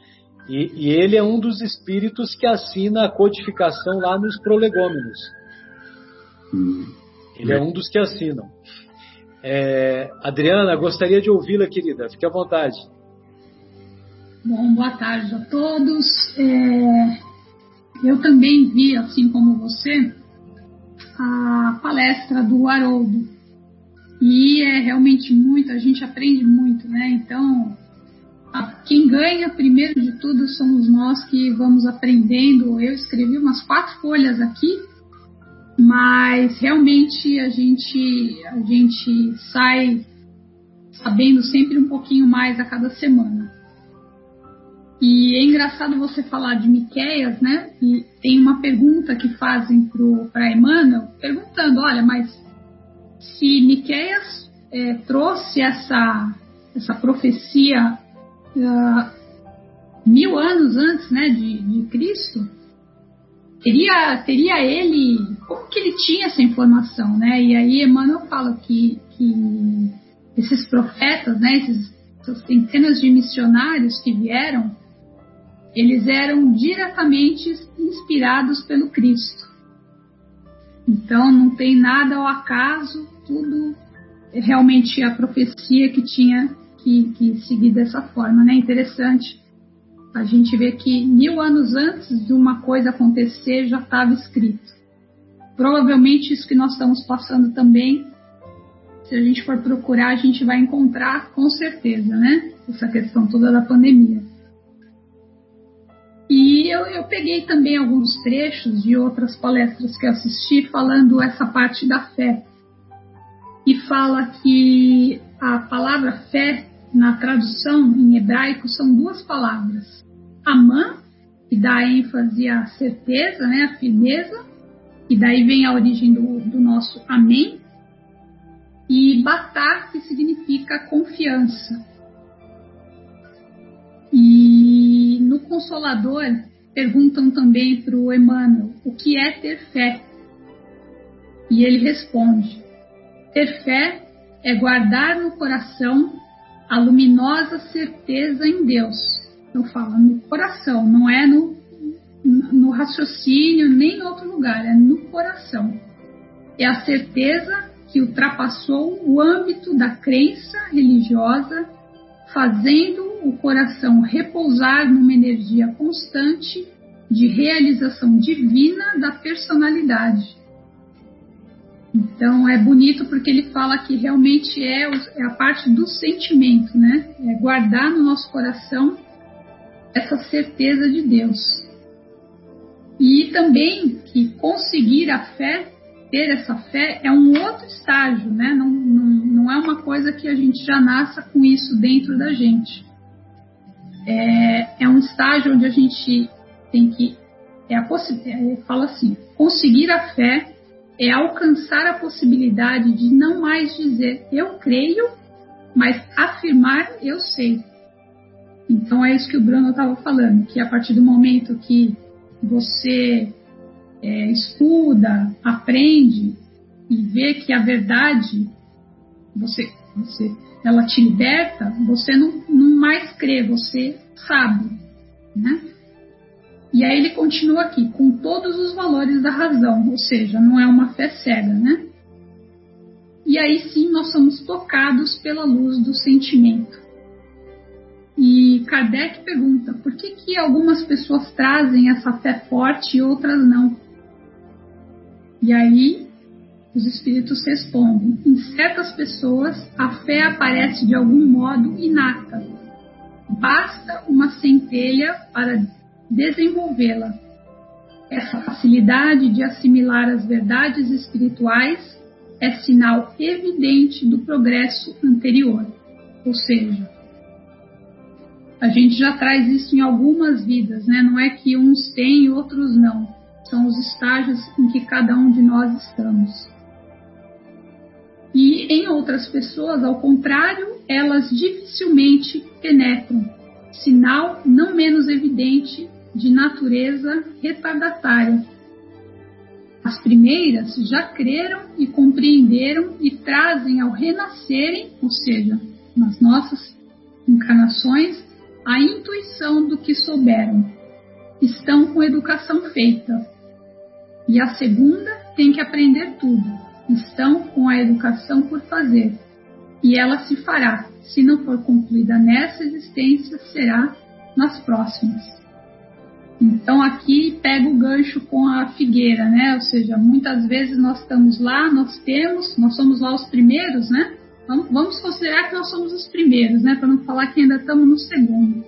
E, e, ele é um dos espíritos que assina a codificação lá nos prolegômenos. Hum. Ele é um dos que assinam. É, Adriana, gostaria de ouvi-la, querida. Fique à vontade. Bom, boa tarde a todos. É, eu também vi, assim como você, a palestra do Haroldo. E é realmente muito, a gente aprende muito, né? Então, quem ganha, primeiro de tudo, somos nós que vamos aprendendo. Eu escrevi umas quatro folhas aqui mas realmente a gente, a gente sai sabendo sempre um pouquinho mais a cada semana. E é engraçado você falar de Miqueias, né? E tem uma pergunta que fazem para Emmanuel, perguntando, olha, mas se Miqueias é, trouxe essa, essa profecia uh, mil anos antes né, de, de Cristo, teria, teria ele, como que ele tinha essa informação, né? E aí Emmanuel fala que, que esses profetas, né, esses, essas centenas de missionários que vieram, eles eram diretamente inspirados pelo Cristo. Então não tem nada ao acaso, tudo é realmente a profecia que tinha que, que seguir dessa forma, né? Interessante a gente vê que mil anos antes de uma coisa acontecer já estava escrito. Provavelmente isso que nós estamos passando também, se a gente for procurar, a gente vai encontrar com certeza, né? Essa questão toda da pandemia. Eu, peguei também alguns trechos de outras palestras que assisti falando essa parte da fé. E fala que a palavra fé na tradução em hebraico são duas palavras. Amã, que dá ênfase à certeza, né, à firmeza, e daí vem a origem do, do nosso amém. E batar, que significa confiança. E no Consolador, perguntam também para o Emmanuel o que é ter fé. E ele responde: ter fé é guardar no coração a luminosa certeza em Deus. Eu falo no coração, não é no, no raciocínio nem em outro lugar, é no coração. É a certeza que ultrapassou o âmbito da crença religiosa, fazendo o coração repousar numa energia constante de realização divina da personalidade então é bonito porque ele fala que realmente é, é a parte do sentimento, né? É guardar no nosso coração essa certeza de Deus. E também que conseguir a fé, ter essa fé, é um outro estágio, né? Não, não, não é uma coisa que a gente já nasça com isso dentro da gente. É, é um estágio onde a gente tem que. É a é, fala assim: conseguir a fé é alcançar a possibilidade de não mais dizer eu creio, mas afirmar eu sei. Então é isso que o Bruno estava falando, que a partir do momento que você é, estuda, aprende e vê que a verdade você, você, ela te liberta, você não, não mais crê, você sabe, né? E aí ele continua aqui, com todos os valores da razão, ou seja, não é uma fé cega, né? E aí sim nós somos tocados pela luz do sentimento. E Kardec pergunta, por que, que algumas pessoas trazem essa fé forte e outras não? E aí os espíritos respondem, em certas pessoas a fé aparece de algum modo inata. Basta uma centelha para desenvolvê-la. Essa facilidade de assimilar as verdades espirituais é sinal evidente do progresso anterior. Ou seja, a gente já traz isso em algumas vidas, né? Não é que uns têm e outros não. São os estágios em que cada um de nós estamos. E em outras pessoas, ao contrário, elas dificilmente penetram, sinal não menos evidente de natureza retardatária. As primeiras já creram e compreenderam e trazem ao renascerem, ou seja, nas nossas encarnações, a intuição do que souberam. Estão com educação feita. E a segunda tem que aprender tudo. Estão com a educação por fazer. E ela se fará. Se não for concluída nessa existência, será nas próximas. Então aqui pega o gancho com a figueira, né? Ou seja, muitas vezes nós estamos lá, nós temos, nós somos lá os primeiros, né? Vamos, considerar que nós somos os primeiros, né? Para não falar que ainda estamos no segundo.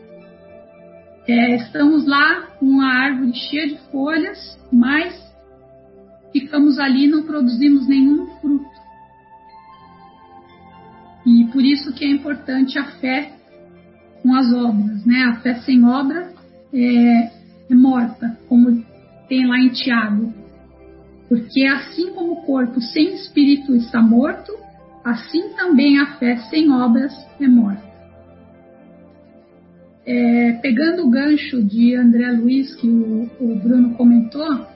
É, estamos lá com a árvore cheia de folhas, mas ficamos ali e não produzimos nenhum fruto. E por isso que é importante a fé com as obras, né? A fé sem obra é, é morta, como tem lá em Tiago. Porque assim como o corpo sem espírito está morto, assim também a fé sem obras é morta. É, pegando o gancho de André Luiz, que o, o Bruno comentou,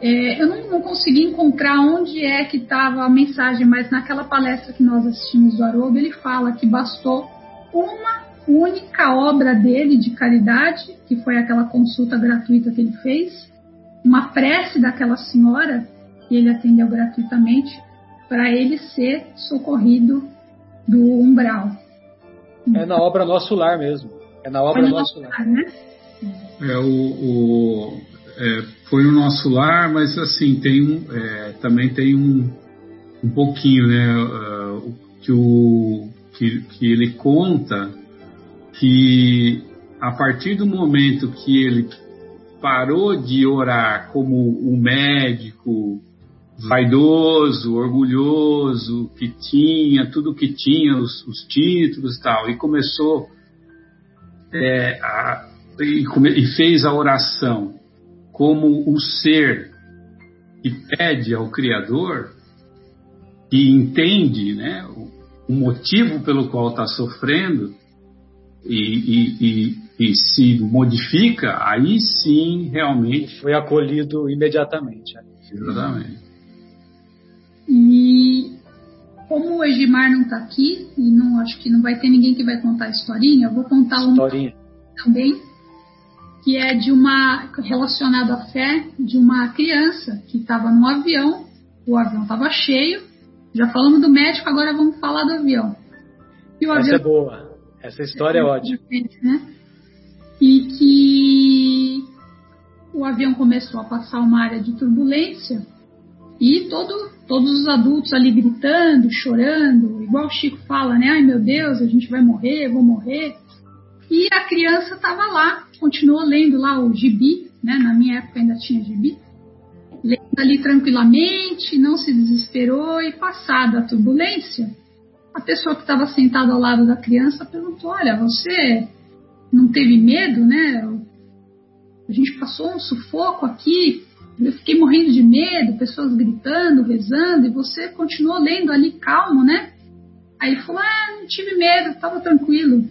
é, eu não, não, consegui encontrar onde é que estava a mensagem, mas naquela palestra que nós assistimos do Haroldo, ele fala que bastou uma única obra dele de caridade, que foi aquela consulta gratuita que ele fez, uma prece daquela senhora, que ele atendeu gratuitamente, para ele ser socorrido do umbral. É na obra Nosso Lar mesmo. É na obra Nosso Lar. Né? É, o, o é, foi no Nosso Lar, mas assim, tem um, é, também tem um, um pouquinho, né? Uh, que, o, que, que ele conta que a partir do momento que ele parou de orar como um médico vaidoso, orgulhoso, que tinha tudo que tinha, os, os títulos e tal, e começou é, a, e, come, e fez a oração como o ser que pede ao Criador, que entende né, o, motivo pelo qual está sofrendo, e, e, e, e, se modifica, aí sim realmente. Foi acolhido imediatamente. Exatamente. E como o Egimar não está aqui, e não acho que não vai ter ninguém que vai contar a historinha, eu vou contar historinha. uma também, que é de uma relacionado à fé de uma criança que estava no avião, o avião estava cheio. Já falamos do médico, agora vamos falar do avião. E Essa avião, é boa. Essa história é, é ótima. Né? E que o avião começou a passar uma área de turbulência e todo, todos os adultos ali gritando, chorando, igual o Chico fala, né? Ai meu Deus, a gente vai morrer, vou morrer. E a criança estava lá, continuou lendo lá o gibi, né? Na minha época ainda tinha gibi. Lendo ali tranquilamente, não se desesperou e passada a turbulência, a pessoa que estava sentada ao lado da criança perguntou: Olha, você não teve medo, né? A gente passou um sufoco aqui, eu fiquei morrendo de medo, pessoas gritando, rezando, e você continuou lendo ali calmo, né? Aí ele falou: Ah, não tive medo, estava tranquilo.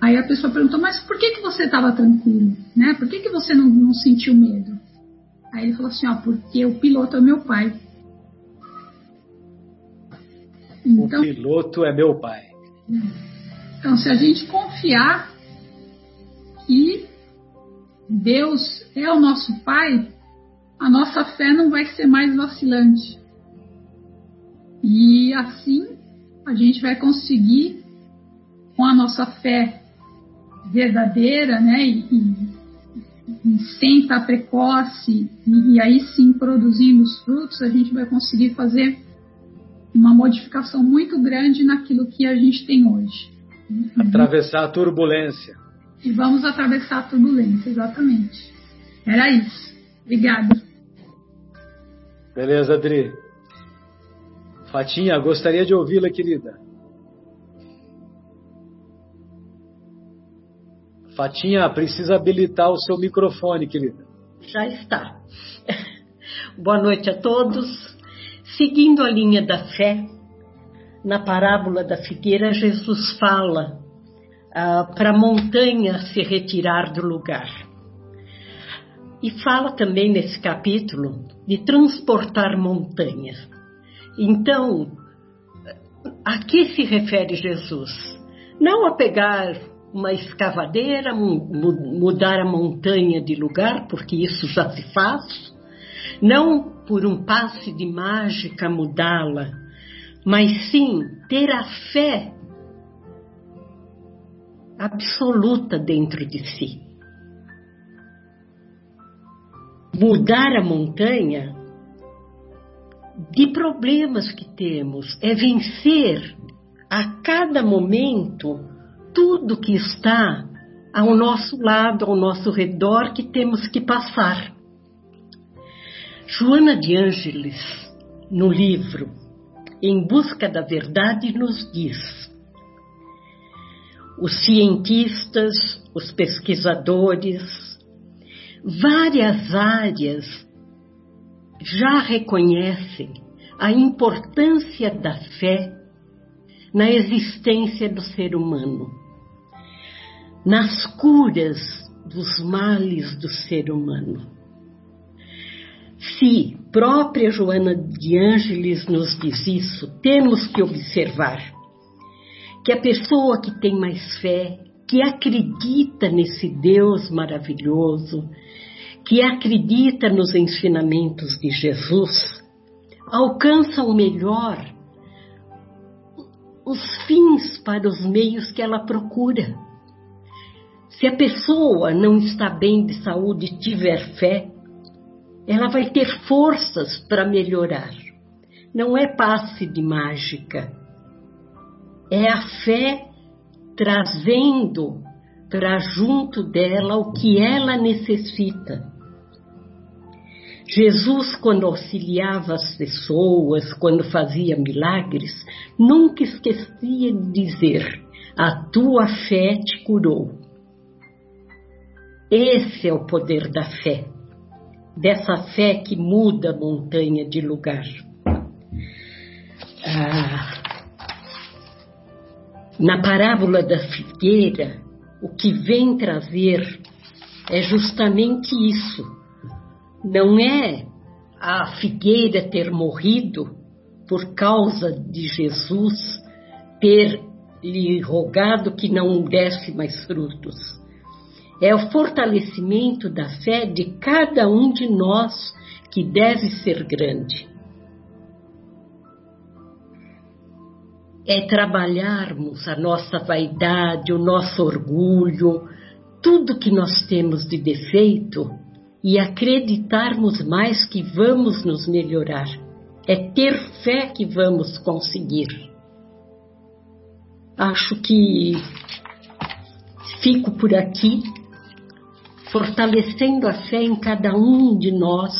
Aí a pessoa perguntou: Mas por que, que você estava tranquilo? Né? Por que, que você não, não sentiu medo? Aí ele falou assim: Ó, porque o piloto é meu pai. Então, o piloto é meu pai. Então, se a gente confiar que Deus é o nosso Pai, a nossa fé não vai ser mais vacilante. E assim a gente vai conseguir, com a nossa fé verdadeira, né, e, e, sem estar precoce, e, e aí sim produzindo os frutos, a gente vai conseguir fazer uma modificação muito grande naquilo que a gente tem hoje. Atravessar a turbulência. E vamos atravessar a turbulência, exatamente. Era isso. Obrigada. Beleza, Adri. Fatinha, gostaria de ouvi-la, querida. Fatinha, precisa habilitar o seu microfone, querida. Já está. Boa noite a todos. Seguindo a linha da fé, na parábola da figueira, Jesus fala ah, para a montanha se retirar do lugar. E fala também nesse capítulo de transportar montanhas. Então, a que se refere Jesus? Não a pegar uma escavadeira, mudar a montanha de lugar, porque isso já se faz, não por um passe de mágica mudá-la, mas sim ter a fé absoluta dentro de si. Mudar a montanha de problemas que temos é vencer a cada momento tudo que está ao nosso lado, ao nosso redor, que temos que passar. Joana de Ângeles, no livro Em Busca da Verdade, nos diz: os cientistas, os pesquisadores, várias áreas já reconhecem a importância da fé na existência do ser humano, nas curas dos males do ser humano. Se própria Joana de Ângeles nos diz isso, temos que observar que a pessoa que tem mais fé, que acredita nesse Deus maravilhoso, que acredita nos ensinamentos de Jesus, alcança o melhor, os fins para os meios que ela procura. Se a pessoa não está bem de saúde e tiver fé, ela vai ter forças para melhorar. Não é passe de mágica. É a fé trazendo para junto dela o que ela necessita. Jesus, quando auxiliava as pessoas, quando fazia milagres, nunca esquecia de dizer: A tua fé te curou. Esse é o poder da fé dessa fé que muda a montanha de lugar. Ah, na parábola da figueira, o que vem trazer é justamente isso. Não é a figueira ter morrido por causa de Jesus ter lhe rogado que não desse mais frutos é o fortalecimento da fé de cada um de nós que deve ser grande. É trabalharmos a nossa vaidade, o nosso orgulho, tudo que nós temos de defeito e acreditarmos mais que vamos nos melhorar. É ter fé que vamos conseguir. Acho que fico por aqui fortalecendo a fé em cada um de nós,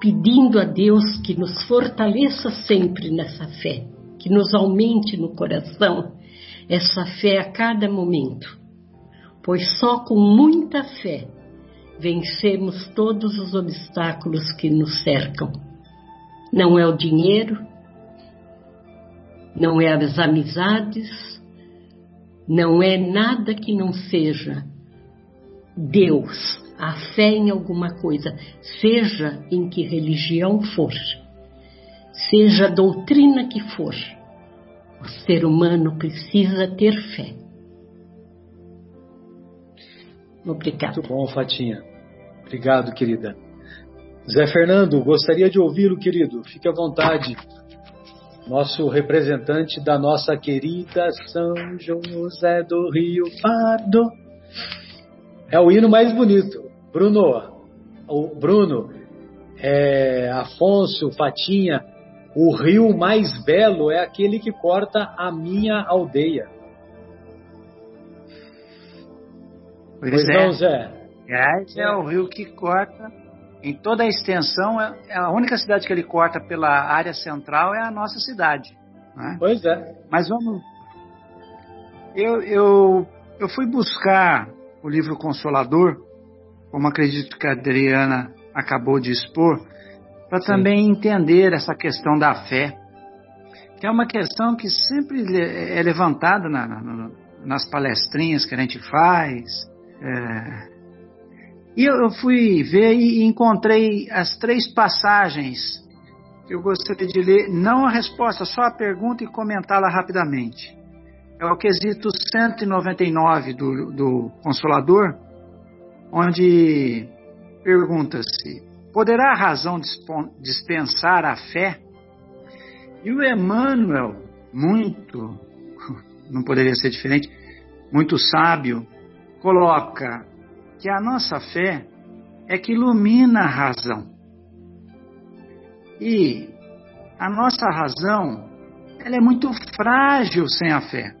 pedindo a Deus que nos fortaleça sempre nessa fé, que nos aumente no coração essa fé a cada momento, pois só com muita fé vencemos todos os obstáculos que nos cercam. Não é o dinheiro, não é as amizades, não é nada que não seja Deus, a fé em alguma coisa, seja em que religião for, seja a doutrina que for, o ser humano precisa ter fé. Obrigado. Muito bom, Fatinha. Obrigado, querida. Zé Fernando, gostaria de ouvi-lo, querido. Fique à vontade. Nosso representante da nossa querida São José do Rio Pardo. É o hino mais bonito. Bruno, o Bruno, é, Afonso, Fatinha, o rio mais belo é aquele que corta a minha aldeia. Pois, pois é. não, Zé? É, é o rio que corta em toda a extensão. É, é a única cidade que ele corta pela área central é a nossa cidade. Né? Pois é. Mas vamos. Eu, eu, eu fui buscar o livro Consolador, como acredito que a Adriana acabou de expor, para também entender essa questão da fé, que é uma questão que sempre é levantada na, na, nas palestrinhas que a gente faz. É... E eu fui ver e encontrei as três passagens. Que eu gostaria de ler, não a resposta, só a pergunta e comentá-la rapidamente é o quesito 199 do, do Consolador, onde pergunta-se: poderá a razão dispensar a fé? E o Emmanuel, muito, não poderia ser diferente, muito sábio, coloca que a nossa fé é que ilumina a razão. E a nossa razão, ela é muito frágil sem a fé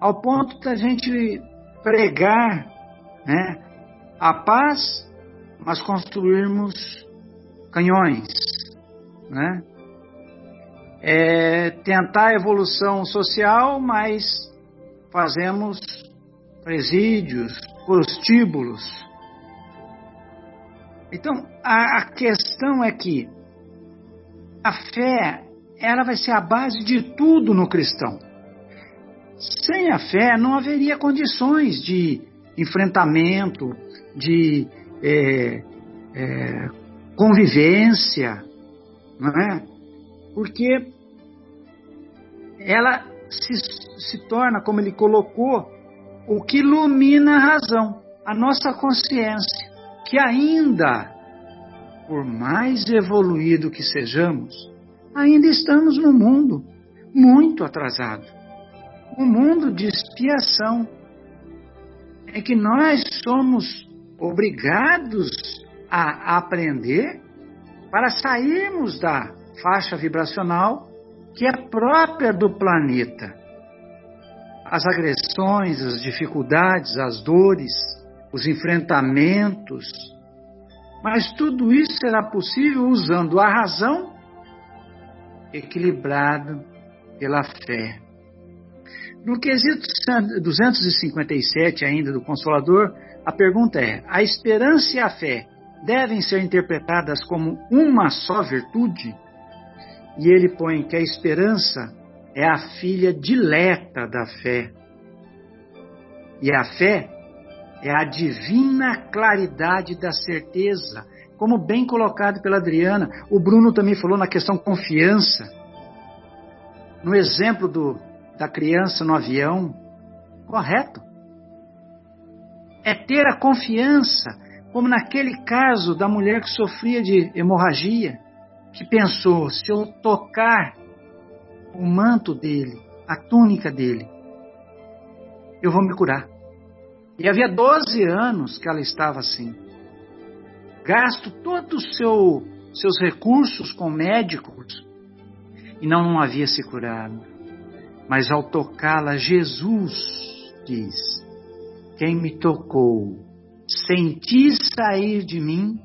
ao ponto da gente pregar né, a paz, mas construirmos canhões, né? É tentar a evolução social, mas fazemos presídios, prostíbulos. Então, a, a questão é que a fé, ela vai ser a base de tudo no cristão. Sem a fé, não haveria condições de enfrentamento, de é, é, convivência, não é? Porque ela se, se torna, como ele colocou, o que ilumina a razão, a nossa consciência, que ainda, por mais evoluído que sejamos, ainda estamos no mundo muito atrasado. Um mundo de expiação, é que nós somos obrigados a aprender para sairmos da faixa vibracional que é própria do planeta. As agressões, as dificuldades, as dores, os enfrentamentos. Mas tudo isso será possível usando a razão equilibrado pela fé. No quesito 257 ainda do Consolador, a pergunta é: a esperança e a fé devem ser interpretadas como uma só virtude? E ele põe que a esperança é a filha dileta da fé. E a fé é a divina claridade da certeza, como bem colocado pela Adriana. O Bruno também falou na questão confiança. No exemplo do, da criança no avião, correto. É ter a confiança, como naquele caso da mulher que sofria de hemorragia, que pensou: se eu tocar o manto dele, a túnica dele, eu vou me curar. E havia 12 anos que ela estava assim. Gasto todos os seu, seus recursos com médicos e não havia se curado. Mas ao tocá-la, Jesus diz: Quem me tocou, senti sair de mim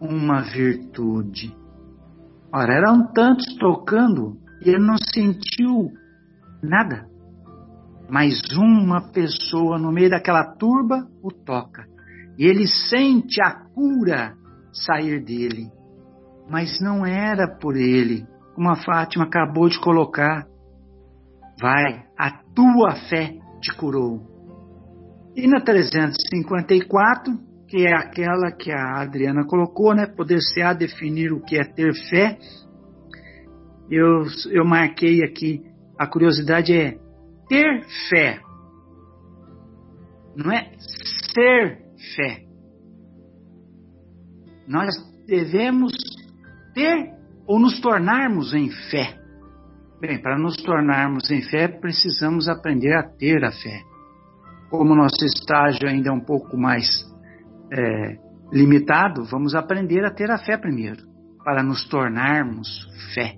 uma virtude. Ora, eram tantos tocando e ele não sentiu nada. Mas uma pessoa no meio daquela turba o toca. E ele sente a cura sair dele. Mas não era por ele, como a Fátima acabou de colocar. Vai, a tua fé te curou. E na 354, que é aquela que a Adriana colocou, né? Poder-se-á definir o que é ter fé. Eu, eu marquei aqui, a curiosidade é ter fé. Não é ser fé. Nós devemos ter ou nos tornarmos em fé. Bem, para nos tornarmos em fé, precisamos aprender a ter a fé. Como nosso estágio ainda é um pouco mais é, limitado, vamos aprender a ter a fé primeiro, para nos tornarmos fé.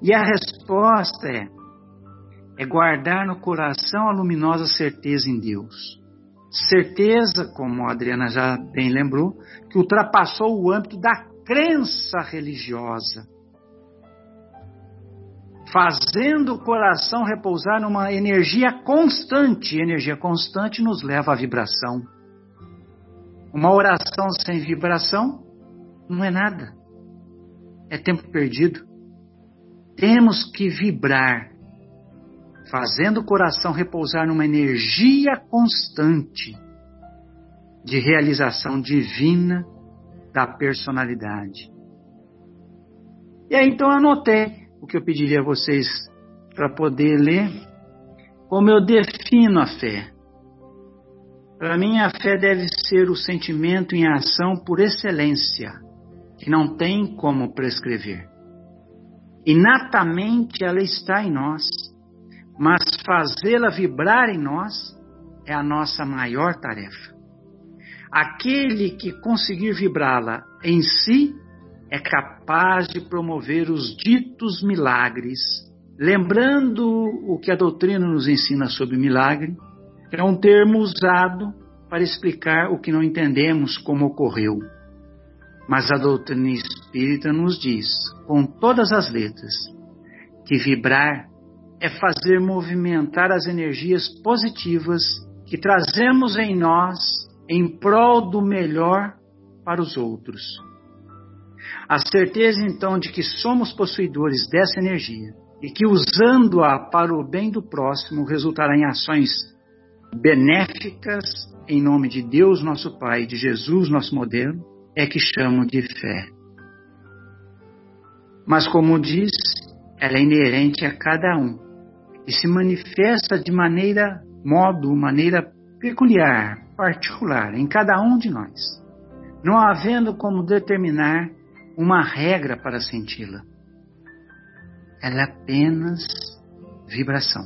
E a resposta é, é guardar no coração a luminosa certeza em Deus. Certeza, como a Adriana já bem lembrou, que ultrapassou o âmbito da crença religiosa fazendo o coração repousar numa energia constante. Energia constante nos leva à vibração. Uma oração sem vibração não é nada. É tempo perdido. Temos que vibrar, fazendo o coração repousar numa energia constante de realização divina da personalidade. E aí então anotei o que eu pediria a vocês para poder ler, como eu defino a fé. Para mim, a fé deve ser o sentimento em ação por excelência, que não tem como prescrever. Inatamente ela está em nós, mas fazê-la vibrar em nós é a nossa maior tarefa. Aquele que conseguir vibrá-la em si é capaz de promover os ditos milagres, lembrando o que a doutrina nos ensina sobre milagre, é um termo usado para explicar o que não entendemos como ocorreu. Mas a doutrina espírita nos diz, com todas as letras, que vibrar é fazer movimentar as energias positivas que trazemos em nós em prol do melhor para os outros. A certeza então de que somos possuidores dessa energia e que usando-a para o bem do próximo resultará em ações benéficas em nome de Deus nosso Pai, de Jesus nosso modelo, é que chamo de fé. Mas como diz, ela é inerente a cada um e se manifesta de maneira, modo, maneira peculiar, particular em cada um de nós, não havendo como determinar uma regra para senti-la. Ela é apenas vibração.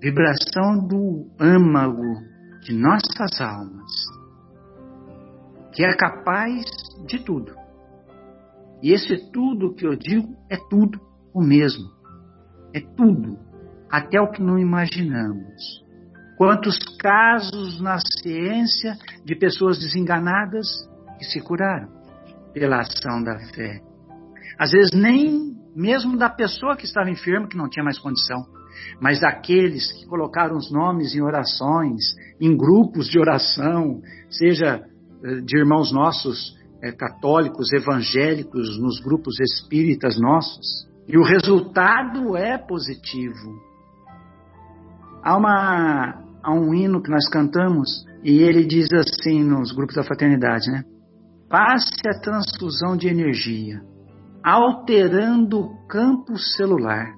Vibração do âmago de nossas almas, que é capaz de tudo. E esse tudo que eu digo é tudo o mesmo. É tudo, até o que não imaginamos. Quantos casos na ciência de pessoas desenganadas que se curaram pela ação da fé. Às vezes nem mesmo da pessoa que estava enferma, que não tinha mais condição, mas daqueles que colocaram os nomes em orações, em grupos de oração, seja eh, de irmãos nossos é, católicos, evangélicos, nos grupos espíritas nossos. E o resultado é positivo. Há uma, há um hino que nós cantamos e ele diz assim nos grupos da fraternidade, né? Passe a transfusão de energia, alterando o campo celular.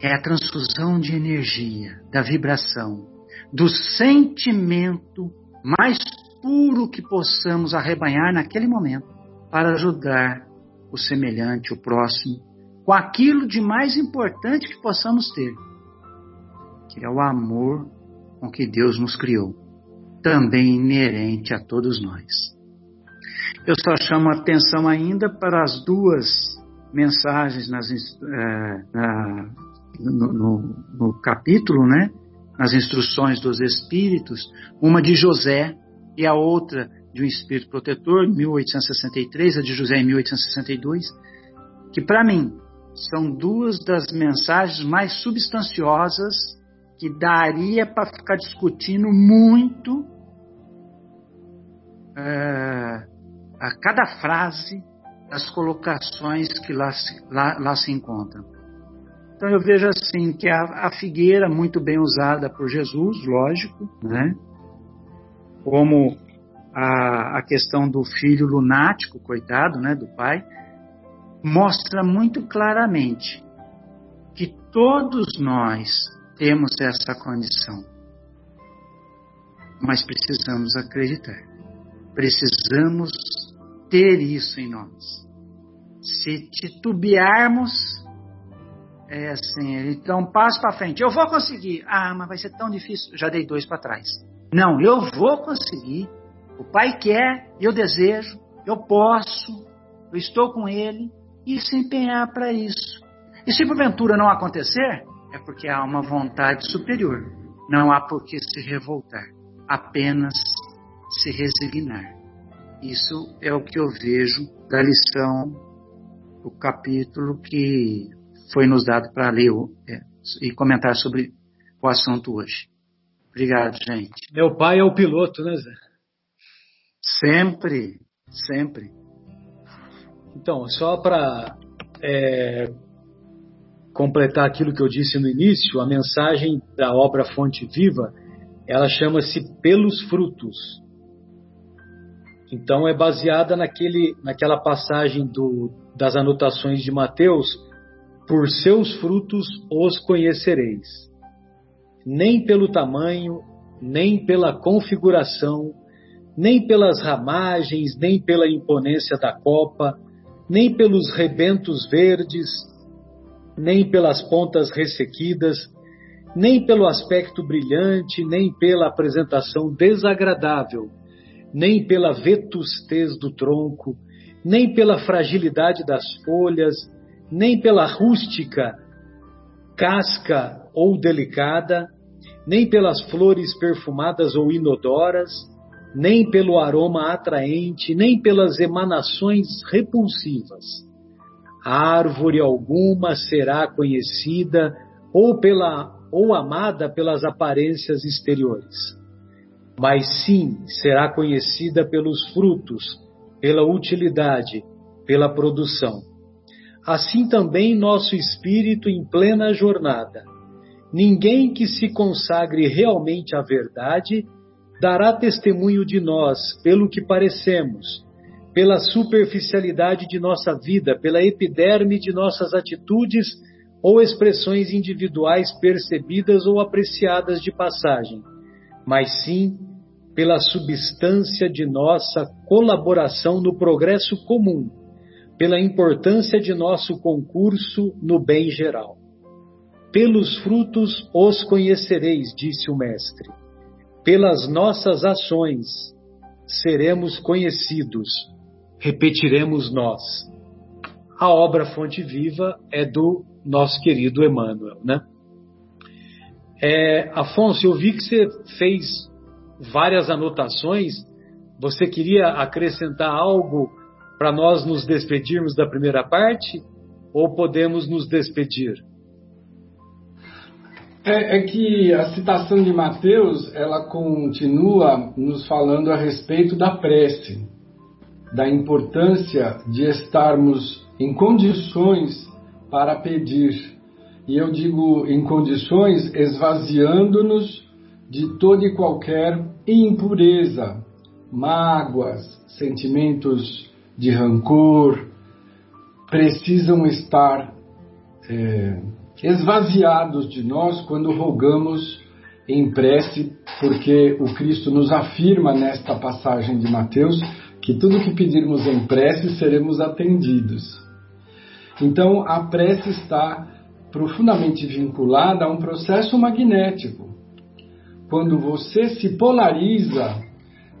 É a transfusão de energia, da vibração, do sentimento mais puro que possamos arrebanhar naquele momento para ajudar o semelhante, o próximo, com aquilo de mais importante que possamos ter, que é o amor com que Deus nos criou, também inerente a todos nós. Eu só chamo atenção ainda para as duas mensagens nas, é, na, no, no, no capítulo, né? nas instruções dos espíritos, uma de José e a outra de um espírito protetor, 1863, a de José em 1862, que para mim são duas das mensagens mais substanciosas que daria para ficar discutindo muito é, a cada frase das colocações que lá, lá, lá se encontram. Então eu vejo assim que a, a, figueira muito bem usada por Jesus, lógico, né? Como a, a questão do filho lunático, coitado, né, do pai, mostra muito claramente que todos nós temos essa condição. Mas precisamos acreditar. Precisamos ter isso em nós. Se titubearmos, é assim, então passo para frente. Eu vou conseguir. Ah, mas vai ser tão difícil. Já dei dois para trás. Não, eu vou conseguir. O Pai quer, eu desejo, eu posso, eu estou com Ele e se empenhar para isso. E se porventura não acontecer, é porque há uma vontade superior. Não há por que se revoltar, apenas se resignar. Isso é o que eu vejo da lição, do capítulo que foi nos dado para ler é, e comentar sobre o assunto hoje. Obrigado, gente. Meu pai é o piloto, né, Zé? Sempre, sempre. Então, só para é, completar aquilo que eu disse no início, a mensagem da obra Fonte Viva, ela chama-se Pelos Frutos. Então é baseada naquele, naquela passagem do, das anotações de Mateus, por seus frutos os conhecereis. Nem pelo tamanho, nem pela configuração, nem pelas ramagens, nem pela imponência da copa, nem pelos rebentos verdes, nem pelas pontas ressequidas, nem pelo aspecto brilhante, nem pela apresentação desagradável, nem pela vetustez do tronco, nem pela fragilidade das folhas, nem pela rústica casca ou delicada, nem pelas flores perfumadas ou inodoras, nem pelo aroma atraente, nem pelas emanações repulsivas. Árvore alguma será conhecida ou pela ou amada pelas aparências exteriores, mas sim será conhecida pelos frutos, pela utilidade, pela produção. Assim também nosso espírito em plena jornada. Ninguém que se consagre realmente à verdade dará testemunho de nós pelo que parecemos, pela superficialidade de nossa vida, pela epiderme de nossas atitudes ou expressões individuais percebidas ou apreciadas de passagem, mas sim pela substância de nossa colaboração no progresso comum, pela importância de nosso concurso no bem geral. Pelos frutos os conhecereis, disse o Mestre pelas nossas ações seremos conhecidos, repetiremos nós. A obra Fonte Viva é do nosso querido Emmanuel, né? É, Afonso, eu vi que você fez várias anotações. Você queria acrescentar algo para nós nos despedirmos da primeira parte? Ou podemos nos despedir? É, é, que a citação de Mateus ela continua nos falando a respeito da prece, da importância de estarmos em condições para pedir. E eu digo em condições esvaziando-nos de toda e qualquer impureza, mágoas, sentimentos de rancor, precisam estar é, esvaziados de nós quando rogamos em prece, porque o Cristo nos afirma nesta passagem de Mateus que tudo que pedirmos em prece seremos atendidos. Então, a prece está profundamente vinculada a um processo magnético. Quando você se polariza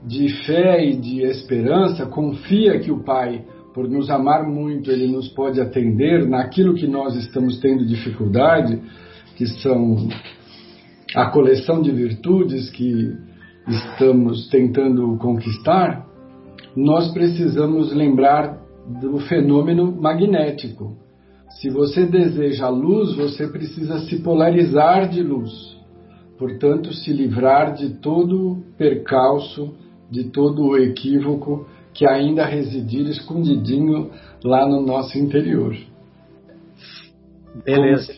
de fé e de esperança, confia que o Pai por nos amar muito, Ele nos pode atender naquilo que nós estamos tendo dificuldade, que são a coleção de virtudes que estamos tentando conquistar, nós precisamos lembrar do fenômeno magnético. Se você deseja luz, você precisa se polarizar de luz. Portanto, se livrar de todo percalço, de todo o equívoco que ainda residir escondidinho lá no nosso interior. Beleza.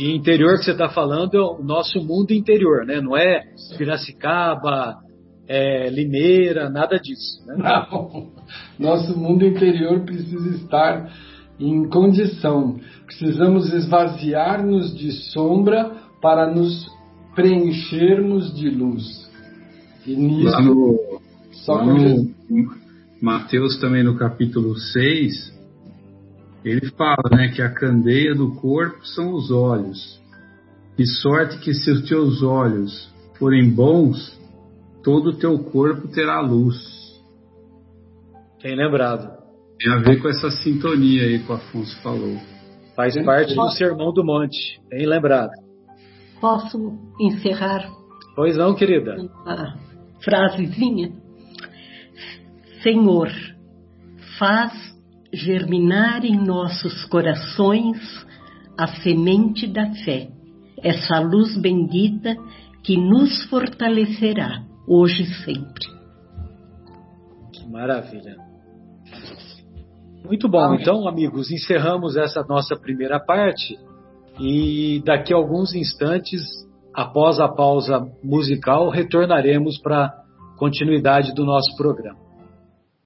E interior que você está falando é o nosso mundo interior, né? Não é Piracicaba, é Limeira, nada disso. Né? Não. Nosso mundo interior precisa estar em condição. Precisamos esvaziar-nos de sombra para nos preenchermos de luz. E nisso, no, só com no, Mateus também no capítulo 6, ele fala né, que a candeia do corpo são os olhos. De sorte que se os teus olhos forem bons, todo o teu corpo terá luz. Bem lembrado. Tem a ver com essa sintonia aí que o Afonso falou. Faz parte do Sermão do Monte. Bem lembrado. Posso encerrar? Pois não, querida. Uma frasezinha. Senhor, faz germinar em nossos corações a semente da fé, essa luz bendita que nos fortalecerá hoje e sempre. Que maravilha. Muito bom. Então, amigos, encerramos essa nossa primeira parte e daqui a alguns instantes, após a pausa musical, retornaremos para continuidade do nosso programa.